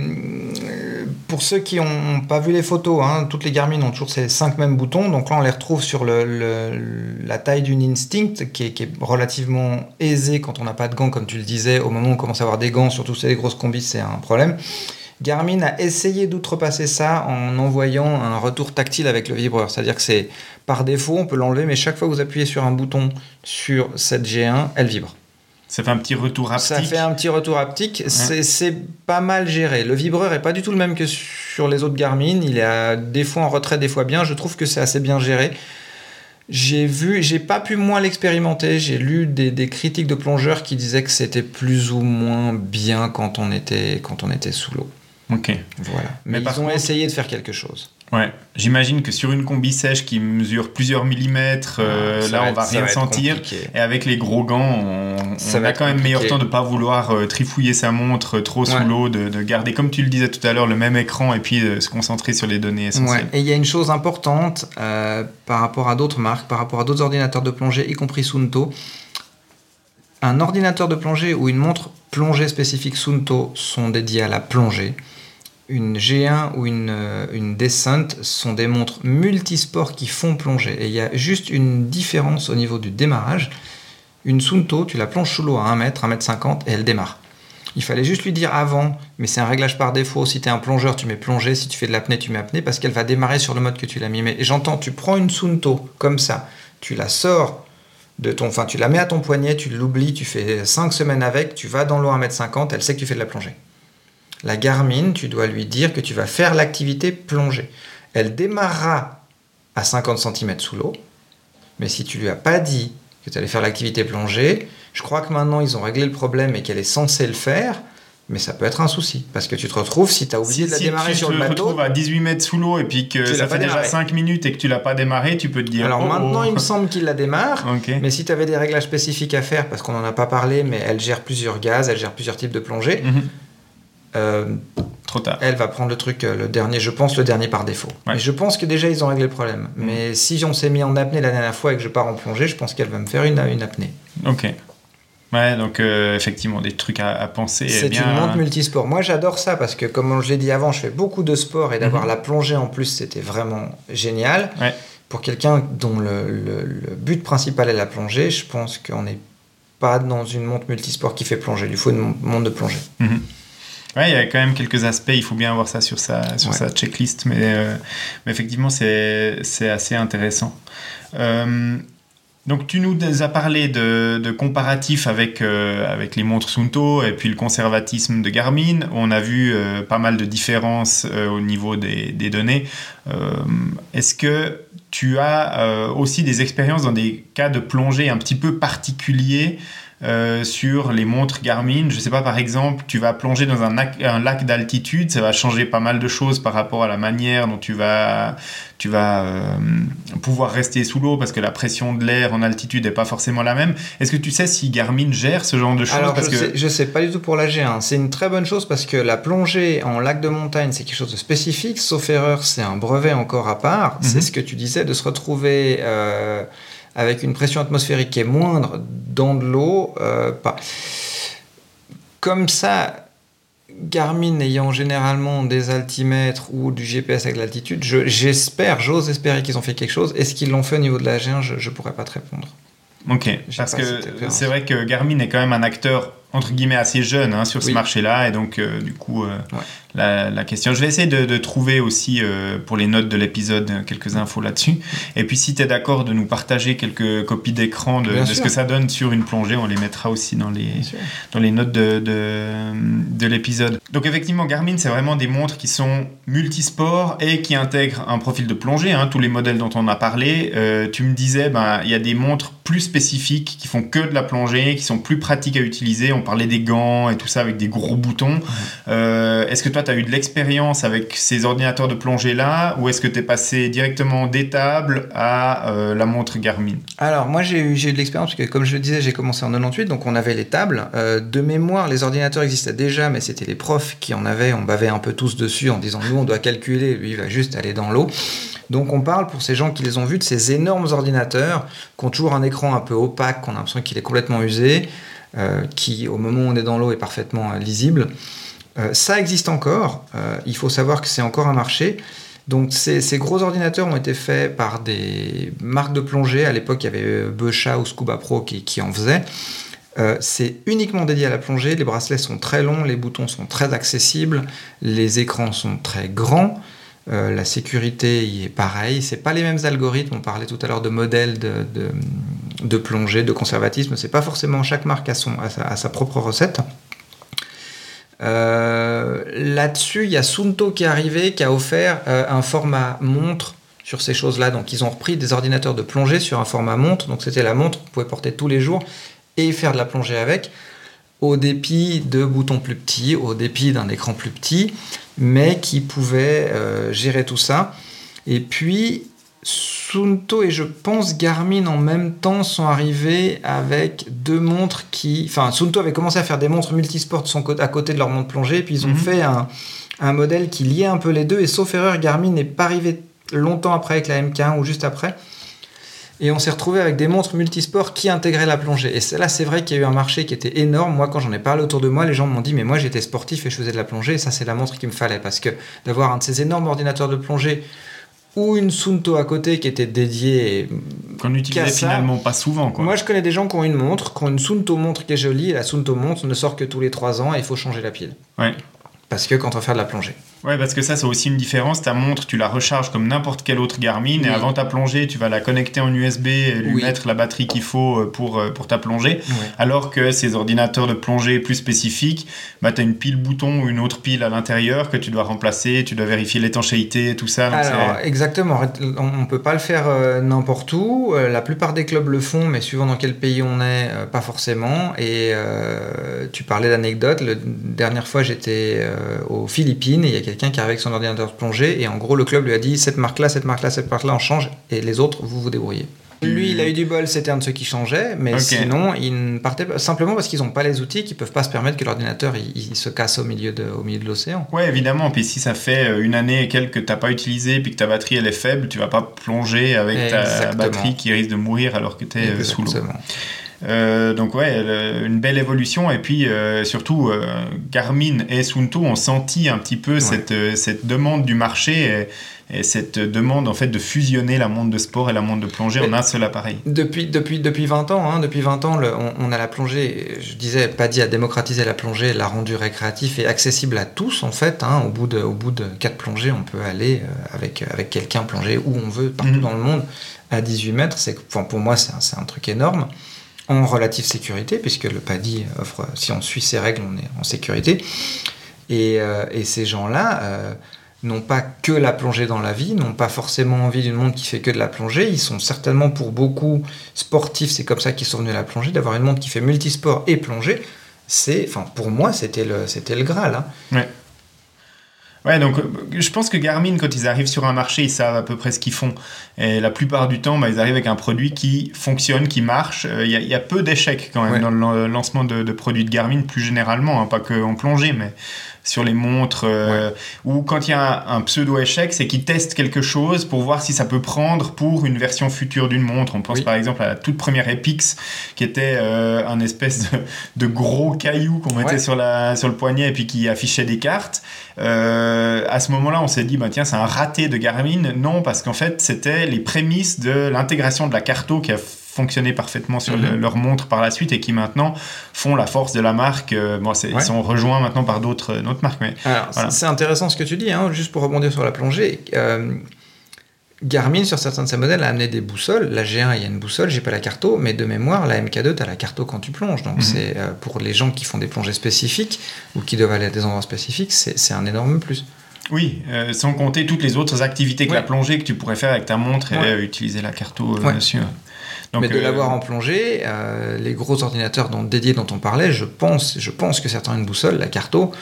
pour ceux qui n'ont pas vu les photos, hein, toutes les Garmin ont toujours ces cinq mêmes boutons. Donc là, on les retrouve sur la taille d'une Instinct, qui est, qui est, relativement aisée quand on n'a pas de gants, comme tu le disais. Au moment où on commence à avoir des gants, surtout ces grosses combis, c'est un problème. Garmin a essayé d'outrepasser ça en envoyant un retour tactile avec le vibreur. C'est-à-dire que c'est par défaut, on peut l'enlever, mais chaque fois que vous appuyez sur un bouton sur cette G1, elle vibre. Ça fait un petit retour haptique. Ça fait un petit retour haptique. C'est pas mal géré. Le vibreur est pas du tout le même que sur les autres Garmin. Il est des fois en retrait, des fois bien. Je trouve que c'est assez bien géré. J'ai vu, j'ai pas pu moins l'expérimenter. J'ai lu des, des, critiques de plongeurs qui disaient que c'était plus ou moins bien quand on était, quand on était sous l'eau. Ok. Voilà. Mais, ils ont essayé de faire quelque chose. Ouais, j'imagine que sur une combi sèche qui mesure plusieurs millimètres, euh, là on va rien sentir. Et avec les gros gants, on, on a quand même meilleur temps de ne pas vouloir euh, trifouiller sa montre trop sous l'eau, de, de, garder, comme tu le disais tout à l'heure, le même écran et puis de se concentrer sur les données essentielles. Ouais. Et il y a une chose importante euh, par rapport à d'autres marques, par rapport à d'autres ordinateurs de plongée, y compris Sunto. Un ordinateur de plongée ou une montre plongée spécifique Sunto sont dédiés à la plongée une G1 ou une, euh, une sont des montres multisports qui font plonger. Et il y a juste une différence au niveau du démarrage. Une Sunto, tu la plonges sous l'eau à 1 mètre, 1 mètre 50 et elle démarre. Il fallait juste lui dire avant, mais c'est un réglage par défaut. Si tu es un plongeur, tu mets plongée. Si tu fais de l'apnée, tu mets apnée parce qu'elle va démarrer sur le mode que tu l'as mis. Mais j'entends, tu prends une Sunto comme ça, tu la sors de ton. Enfin, tu la mets à ton poignet, tu l'oublies, tu fais 5 semaines avec, tu vas dans l'eau à 1 mètre 50, elle sait que tu fais de la plongée. La Garmin, tu dois lui dire que tu vas faire l'activité plongée. Elle démarrera à 50 cm sous l'eau, mais si tu lui as pas dit que tu allais faire l'activité plongée, je crois que maintenant ils ont réglé le problème et qu'elle est censée le faire, mais ça peut être un souci parce que tu te retrouves si tu as oublié de la démarrer sur le bateau. Si tu te retrouves à 18 mètres sous l'eau et puis que ça fait déjà 5 minutes et que tu l'as pas démarré, tu peux te dire. Alors oh, maintenant, oh. il me semble qu'il la démarre, (laughs) mais si tu avais des réglages spécifiques à faire, parce qu'on n'en a pas parlé, mais elle gère plusieurs gaz, elle gère plusieurs types de plongée. Mhm. Euh, Trop tard. Elle va prendre le truc, euh, le dernier, je pense, le dernier par défaut. Je pense que déjà, ils ont réglé le problème. Mm. Mais si on s'est mis en apnée la dernière fois et que je pars en plongée, je pense qu'elle va me faire une, une apnée. Ok. Ouais, donc euh, effectivement, des trucs à, penser. C'est bien... une montre multisport. Moi, j'adore ça parce que, comme je l'ai dit avant, je fais beaucoup de sport et d'avoir mm-hmm. la plongée en plus, c'était vraiment génial. Ouais. Pour quelqu'un dont le, le, le, but principal est la plongée, je pense qu'on n'est pas dans une montre multisport qui fait plonger. Il faut une montre de plongée. Mm -hmm. Ouais, il y a quand même quelques aspects, il faut bien avoir ça sur sa, sur ouais. sa checklist, mais, euh, mais effectivement, c'est assez intéressant. Euh, donc tu nous as parlé de, de comparatifs avec, euh, avec les montres Sunto et puis le conservatisme de Garmin. On a vu euh, pas mal de différences euh, au niveau des, des données. Est-ce que tu as aussi des expériences dans des cas de plongée un petit peu particuliers euh, sur les montres Garmin. Je sais pas, par exemple, tu vas plonger dans un, un lac d'altitude, ça va changer pas mal de choses par rapport à la manière dont tu vas, tu vas euh, pouvoir rester sous l'eau parce que la pression de l'air en altitude n'est pas forcément la même. Est-ce que tu sais si Garmin gère ce genre de choses? Alors, parce je, que... sais, je sais pas du tout pour la G1. C'est une très bonne chose parce que la plongée en lac de montagne, c'est quelque chose de spécifique. Sauf erreur, c'est un brevet encore à part. Mm -hmm. C'est ce que tu disais, de se retrouver... Euh, avec une pression atmosphérique qui est moindre dans de l'eau. Euh, pas. Comme ça, Garmin ayant généralement des altimètres ou du GPS avec l'altitude, j'espère, j'ose espérer qu'ils ont fait quelque chose. Est-ce qu'ils l'ont fait au niveau de la G1 Je ne pourrais pas te répondre. Ok, parce que c'est vrai que Garmin est quand même un acteur entre guillemets assez jeune hein, sur ce marché-là. Et donc euh, du coup euh, la, question. Je vais essayer de, trouver aussi euh, pour les notes de l'épisode quelques infos là-dessus. Et puis si tu es d'accord de nous partager quelques copies d'écran de, ce que ça donne sur une plongée on les mettra aussi dans les, dans les notes de, de, l'épisode. Donc effectivement Garmin c'est vraiment des montres qui sont multisports et qui intègrent un profil de plongée hein, tous les modèles dont on a parlé. Tu me disais ben, il y a des montres plus spécifiques qui font que de la plongée qui sont plus pratiques à utiliser on parlait des gants et tout ça avec des gros boutons. Euh, est-ce que toi, tu as eu de l'expérience avec ces ordinateurs de plongée là ou est-ce que tu es passé directement des tables à euh, la montre Garmin? Alors, moi, j'ai eu, eu de l'expérience parce que, comme je le disais, j'ai commencé en 98, donc on avait les tables. Euh, de mémoire, les ordinateurs existaient déjà, mais c'était les profs qui en avaient. On bavait un peu tous dessus en disant nous, on doit calculer, lui, il va juste aller dans l'eau. Donc on parle pour ces gens qui les ont vus de ces énormes ordinateurs qui ont toujours un écran un peu opaque, qu'on a l'impression qu'il est complètement usé, qui, au moment où on est dans l'eau, est parfaitement euh, lisible. Euh, ça existe encore. il faut savoir que c'est encore un marché. Donc ces, gros ordinateurs ont été faits par des marques de plongée. À l'époque, il y avait Becha ou Scuba Pro qui, en faisaient. c'est uniquement dédié à la plongée. Les bracelets sont très longs, les boutons sont très accessibles, les écrans sont très grands. Euh, la sécurité y est pareil. C'est pas les mêmes algorithmes. On parlait tout à l'heure de modèles de, plongée, de conservatisme. C'est pas forcément chaque marque a, sa, propre recette. Euh, là-dessus, il y a Sunto qui est arrivé, qui a offert euh, un format montre sur ces choses-là. Donc, ils ont repris des ordinateurs de plongée sur un format montre. Donc, c'était la montre vous pouvez porter tous les jours et faire de la plongée avec au dépit de boutons plus petits, au dépit d'un écran plus petit, mais qui pouvait euh, gérer tout ça. Et puis, Sunto et je pense Garmin en même temps sont arrivés avec deux montres qui... Enfin, Sunto avait commencé à faire des montres multisports à côté de leur montre plongée, puis ils ont mhm. fait un, un, modèle qui liait un peu les deux, et sauf erreur, Garmin n'est pas arrivé longtemps après avec la MK1 ou juste après. Et on s'est retrouvé avec des montres multisports qui intégraient la plongée. Et là, c'est vrai qu'il y a eu un marché qui était énorme. Moi, quand j'en ai parlé autour de moi, les gens m'ont dit, mais moi, j'étais sportif et je faisais de la plongée. Et ça, c'est la montre qu'il me fallait. Parce que d'avoir un de ces énormes ordinateurs de plongée ou une Sunto à côté qui était dédiée. Qu'on n'utilisait finalement pas souvent. Quoi. Moi, je connais des gens qui ont une montre, qui ont une Sunto montre qui est jolie. Et la Sunto montre ne sort que tous les 3 ans et il faut changer la pile. Ouais. Parce que quand on va faire de la plongée. Ouais, parce que ça, c'est aussi une différence. Ta montre, tu la recharges comme n'importe quel autre Garmin, et avant ta plongée, tu vas la connecter en USB et lui mettre la batterie qu'il faut euh, pour, euh, pour ta plongée. Alors que ces ordinateurs de plongée plus spécifiques, bah, tu as une pile bouton ou une autre pile à l'intérieur que tu dois remplacer, tu dois vérifier l'étanchéité, tout ça. Alors, exactement. On ne peut pas le faire euh, n'importe où. la plupart des clubs le font, mais suivant dans quel pays on est, pas forcément. Et tu parlais d'anecdote. La dernière fois, j'étais aux Philippines et il y a quelqu'un qui arrive avec son ordinateur de plongée et en gros le club lui a dit cette marque-là, cette marque-là, cette marque-là, on change et les autres, vous vous débrouillez. Lui, il a eu du bol, c'était un de ceux qui changeait, mais sinon, il ne partait pas, simplement parce qu'ils n'ont pas les outils, qu'ils peuvent pas se permettre que l'ordinateur il, se casse au milieu de, au milieu de l'océan. Ouais, évidemment. Puis si ça fait euh, une année et quelques que t'as pas utilisé, puis que ta batterie elle est faible, tu vas pas plonger avec ta batterie qui risque de mourir alors que tu es euh, sous l'eau. Euh, donc ouais, une belle évolution et puis euh, surtout euh, Garmin et Sunto ont senti un petit peu cette, cette demande du marché et, cette demande en fait de fusionner la montre de sport et la montre de plongée en un seul appareil. Depuis, depuis, depuis 20 ans, hein, depuis 20 ans on, a la plongée, je disais, Paddy a démocratisé la plongée, l'a rendu récréatif et accessible à tous en fait. Hein. au, bout de, au bout de 4 plongées, on peut aller avec, avec quelqu'un plonger où on veut, partout mhm. dans le monde, à 18 mètres. Enfin, pour moi, c'est un, un truc énorme en relative sécurité, puisque le PADI offre, si on suit ses règles, on est en sécurité. Et, euh, ces gens-là euh, n'ont pas que la plongée dans la vie, n'ont pas forcément envie d'une montre qui fait que de la plongée. Ils sont certainement pour beaucoup sportifs, c'est comme ça qu'ils sont venus à la plongée, d'avoir une montre qui fait multisport et plongée. C'est, enfin, pour moi, c'était le, c'était le Graal. Hein. Donc euh, je pense que Garmin, quand ils arrivent sur un marché, ils savent à peu près ce qu'ils font. Et la plupart du temps, bah, ils arrivent avec un produit qui fonctionne, qui marche. Euh, il y, a peu d'échecs quand même dans le lancement de, produits de Garmin, plus généralement, hein, pas que en plongée, mais sur les montres, euh, ou quand il y a un, pseudo-échec, c'est qu'ils testent quelque chose pour voir si ça peut prendre pour une version future d'une montre. On pense par exemple à la toute première Epix, qui était euh, un espèce de, gros caillou qu'on mettait sur, la, sur le poignet et puis qui affichait des cartes. Euh, à ce moment-là, on s'est dit, bah, tiens, c'est un raté de Garmin. Non, parce qu'en fait, c'était les prémices de l'intégration de la carto qui a fonctionné parfaitement sur Mhm. le- leur montre par la suite et qui maintenant font la force de la marque. Euh, bon, Ouais. Ils sont rejoints maintenant par d'autres euh, marques, mais Alors, Voilà. c'est- c'est intéressant ce que tu dis, hein, juste pour rebondir sur la plongée. Euh, Garmin, sur certains de ses modèles, a amené des boussoles. La G1, il y a une boussole, j'ai pas la carto, mais de mémoire, la MK2, tu as la carto quand tu plonges. Donc, Mhm. c'est euh, pour les gens qui font des plongées spécifiques ou qui doivent aller à des endroits spécifiques, c'est un énorme plus. oui, euh, sans compter toutes les autres activités que Ouais. la plongée que tu pourrais faire avec ta montre et Ouais. euh, utiliser la carto Ouais. dessus. Donc, mais de l'avoir en plongée, les gros ordinateurs dont, dédiés dont on parlait, je pense, je pense que certains ont une boussole, la carto,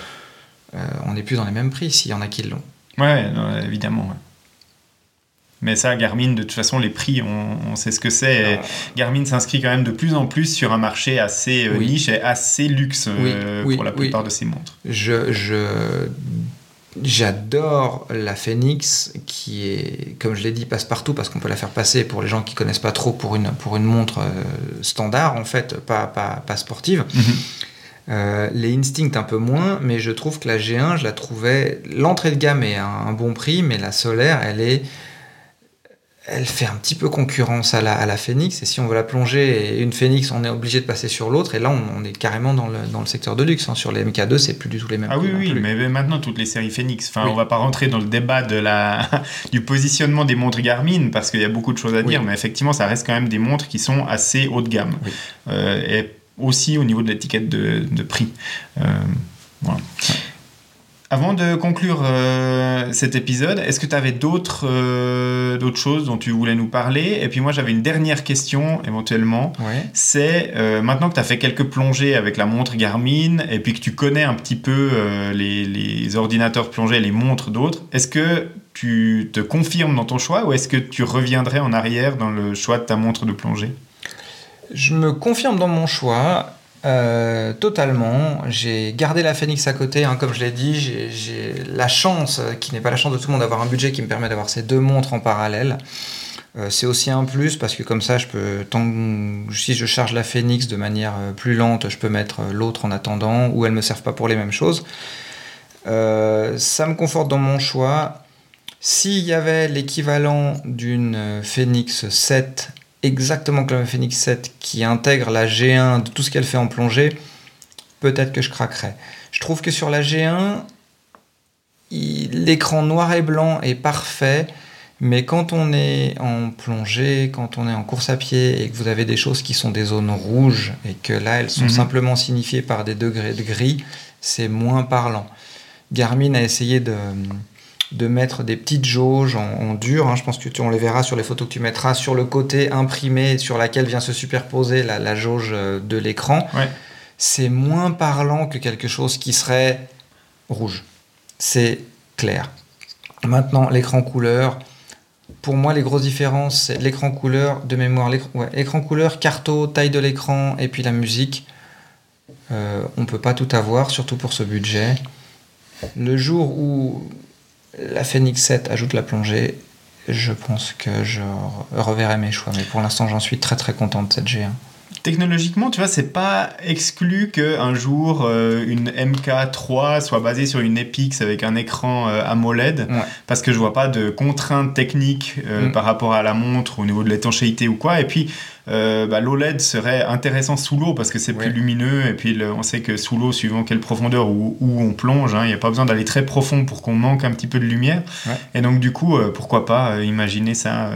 on n'est plus dans les mêmes prix s'il y en a qui l'ont. Ouais, non, évidemment. Mais ça, Garmin, de toute façon, les prix, on, on sait ce que c'est. Et Garmin s'inscrit quand même de plus en plus sur un marché assez euh, Oui. niche et assez luxe euh, Oui, pour la plupart de ces montres. Je, je- j'adore la Phoenix qui est, comme je l'ai dit, passe partout parce qu'on peut la faire passer pour les gens qui connaissent pas trop pour une, pour une montre euh, standard en fait, pas, pas, pas sportive. Euh, les Instinct un peu moins, mais je trouve que la G1, je la trouvais. L'entrée de gamme est à un bon prix, mais la solaire, elle est. Elle fait un petit peu concurrence à la, à la Phoenix, et si on veut la plonger et une Phoenix, on est obligé de passer sur l'autre, et là on, on est carrément dans le, dans le secteur de luxe. hein. Sur les MK2, c'est plus du tout les mêmes Ah oui, oui, plus. mais mais maintenant toutes les séries Phoenix. Enfin, Oui. on va pas rentrer dans le débat de la (laughs) du positionnement des montres Garmin parce qu'il y a beaucoup de choses à dire, Oui. mais effectivement, ça reste quand même des montres qui sont assez haut de gamme Oui. Euh, et aussi au niveau de l'étiquette de, de prix. Euh, voilà. Avant de conclure euh, cet épisode, est-ce que tu avais d'autres euh, d'autres choses dont tu voulais nous parler? Et puis moi, j'avais une dernière question éventuellement Ouais. c'est euh, maintenant que tu as fait quelques plongées avec la montre Garmin et puis que tu connais un petit peu les, les ordinateurs plongées, les montres d'autres, est-ce que tu te confirmes dans ton choix ou est-ce que tu reviendrais en arrière dans le choix de ta montre de plongée? Je me confirme dans mon choix. Euh, totalement. J'ai gardé la Phoenix à côté, hein, comme je l'ai dit. J'ai- la chance, euh, qui n'est pas la chance de tout le monde, d'avoir un budget qui me permet d'avoir ces deux montres en parallèle. Euh, c'est aussi un plus parce que comme ça, je peux, tant si je charge la Phoenix de manière plus lente, je peux mettre l'autre en attendant, ou elles me servent pas pour les mêmes choses. Ça me conforte dans mon choix. S'il y avait l'équivalent d'une Phoenix 7, exactement comme la Phoenix 7, qui intègre la G1 de tout ce qu'elle fait en plongée, peut-être que je craquerais. Je trouve que sur la G1, il- l'écran noir et blanc est parfait, mais quand on est en plongée, quand on est en course à pied et que vous avez des choses qui sont des zones rouges et que là elles sont Mhm. simplement signifiées par des degrés de gris, c'est moins parlant. Garmin a essayé de, de mettre des petites jauges en, en dur. hein. Je pense que tu, on les verra sur les photos que tu mettras sur le côté imprimé sur laquelle vient se superposer la, la jauge euh, de l'écran. Ouais. C'est moins parlant que quelque chose qui serait rouge. C'est clair. Maintenant, l'écran couleur. Pour moi, les grosses différences, c'est l'écran couleur de mémoire. L'écran ouais, couleur, carto, taille de l'écran et puis la musique. Euh, on peut pas tout avoir, surtout pour ce budget. Le jour où la Phoenix 7 ajoute la plongée, je pense que je re- reverrai mes choix. Mais pour l'instant, j'en suis très très content de cette G1. Technologiquement, tu vois, c'est pas exclu qu'un jour euh, une MK3 soit basée sur une Epix avec un écran euh, AMOLED, Ouais. parce que je vois pas de contraintes techniques euh, Mm. par rapport à la montre au niveau de l'étanchéité ou quoi. Et puis bah, l'OLED serait intéressant sous l'eau parce que c'est plus Ouais. lumineux. Et puis le- on sait que sous l'eau, suivant quelle profondeur où, où on plonge, hein, il n'y a pas besoin d'aller très profond pour qu'on manque un petit peu de lumière. Ouais. Et donc du coup, pourquoi pas imaginer ça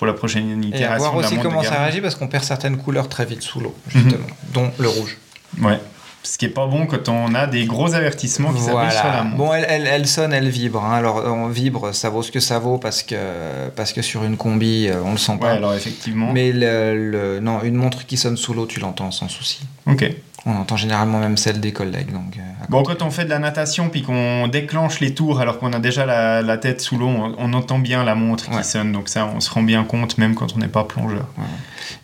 pour la prochaine Et à itération voir de la aussi comment ça réagit parce qu'on perd certaines couleurs très vite sous l'eau, justement, dont le rouge. Ouais. Ce qui est pas bon quand on a des gros avertissements qui s'affichent sur la montre. Bon, elle, elle, elle sonne, elle vibre. hein. Alors, on vibre, ça vaut ce que ça vaut parce que, parce que sur une combi, euh, on le sent Ouais, pas. alors effectivement. Mais le, le- non, une montre qui sonne sous l'eau, tu l'entends sans souci. Ok. On entend généralement même celle des collègues. Donc, euh, Bon, quand on fait de la natation puis qu'on déclenche les tours alors qu'on a déjà la, la tête sous l'eau, on, on entend bien la montre Ouais. qui sonne. Donc ça, on se rend bien compte même quand on n'est pas plongeur.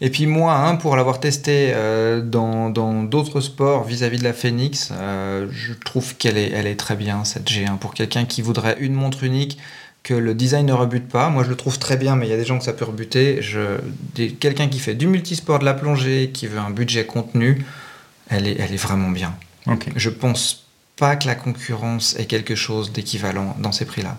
Et puis moi, hein, pour l'avoir testé euh, dans d'autres sports vis-à-vis de la Phoenix, euh, je trouve qu'elle est, elle est très bien cette G1 pour quelqu'un qui voudrait une montre unique que le design ne rebute pas. Moi, je le trouve très bien, mais il y a des gens que ça peut rebuter. Je, quelqu'un qui fait du multisport, de la plongée, qui veut un budget contenu, elle est, elle est vraiment bien. Ok. Je pense pas que la concurrence ait quelque chose d'équivalent dans ces prix-là.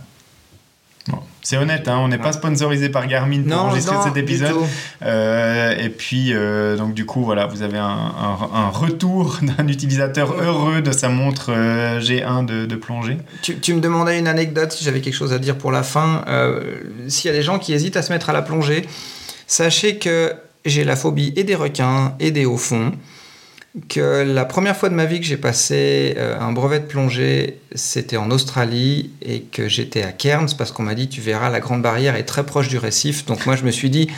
C'est honnête, hein, on n'est pas sponsorisé par Garmin pour enregistrer cet épisode. Euh, et puis, euh, donc du coup, voilà, vous avez un, retour (laughs) d'un utilisateur heureux de sa montre euh, G1 de, plongée. Tu, me demandais une anecdote, si j'avais quelque chose à dire pour la fin. S'il y a des gens qui hésitent à se mettre à la plongée, sachez que j'ai la phobie et des requins et des hauts fonds que la première fois de ma vie que j'ai passé euh, un brevet de plongée, c'était en Australie et que j'étais à Cairns parce qu'on m'a dit tu verras la grande barrière est très proche du récif. Donc moi je me suis dit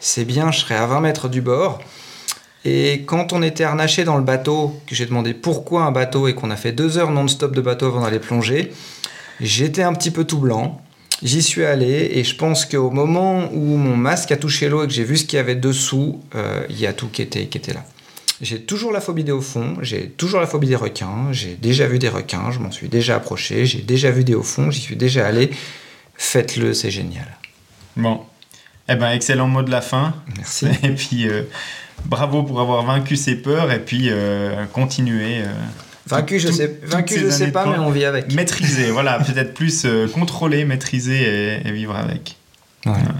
c'est bien, je serai à 20 mètres du bord. Et quand on était harnaché dans le bateau, que j'ai demandé pourquoi un bateau et qu'on a fait deux heures non-stop de bateau avant d'aller plonger, j'étais un petit peu tout blanc. J'y suis allé et je pense qu'au moment où mon masque a touché l'eau et que j'ai vu ce qu'il y avait dessous, euh, il y a tout qui était, qui était là. J'ai toujours la phobie des hauts fonds, j'ai toujours la phobie des requins, j'ai déjà vu des requins, je m'en suis déjà approché, j'ai déjà vu des hauts fonds, j'y suis déjà allé. Faites-le, c'est génial. Bon. Eh ben, excellent mot de la fin. Merci. (laughs) Et puis, euh, bravo pour avoir vaincu ces peurs et puis euh, continuer. Euh, vaincu, je sais, vaincu, je sais pas, mais on vit avec. Maîtriser, voilà, (laughs) peut-être plus contrôler, maîtriser et vivre avec.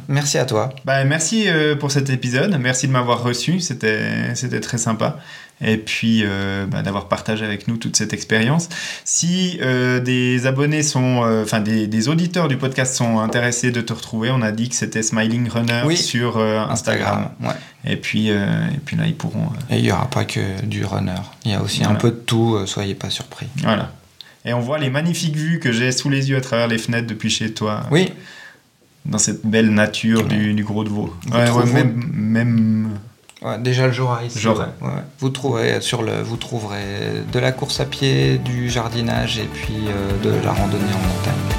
Merci à toi. Bah, merci euh, pour cet épisode. Merci de m'avoir reçu. C'était, c'était très sympa. Et puis euh, bah, d'avoir partagé avec nous toute cette expérience. Si euh, des abonnés sont, enfin des, auditeurs du podcast sont intéressés de te retrouver, on a dit que c'était Smiling Runner sur Instagram. Et puis, et puis là, ils pourront. Et il n'y aura pas que du runner. Il y a aussi un peu de tout. soyez pas surpris. Voilà. Et on voit les magnifiques vues que j'ai sous les yeux à travers les fenêtres depuis chez toi. Oui dans cette belle nature du, Gros de Veau. même, déjà le jour ici. Vous trouverez sur le, vous trouverez de la course à pied, du jardinage et puis euh, de la randonnée en montagne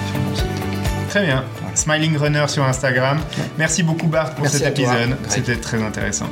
Très bien. Smiling Runner sur Instagram. Merci beaucoup Bart pour cet épisode. C'était très intéressant.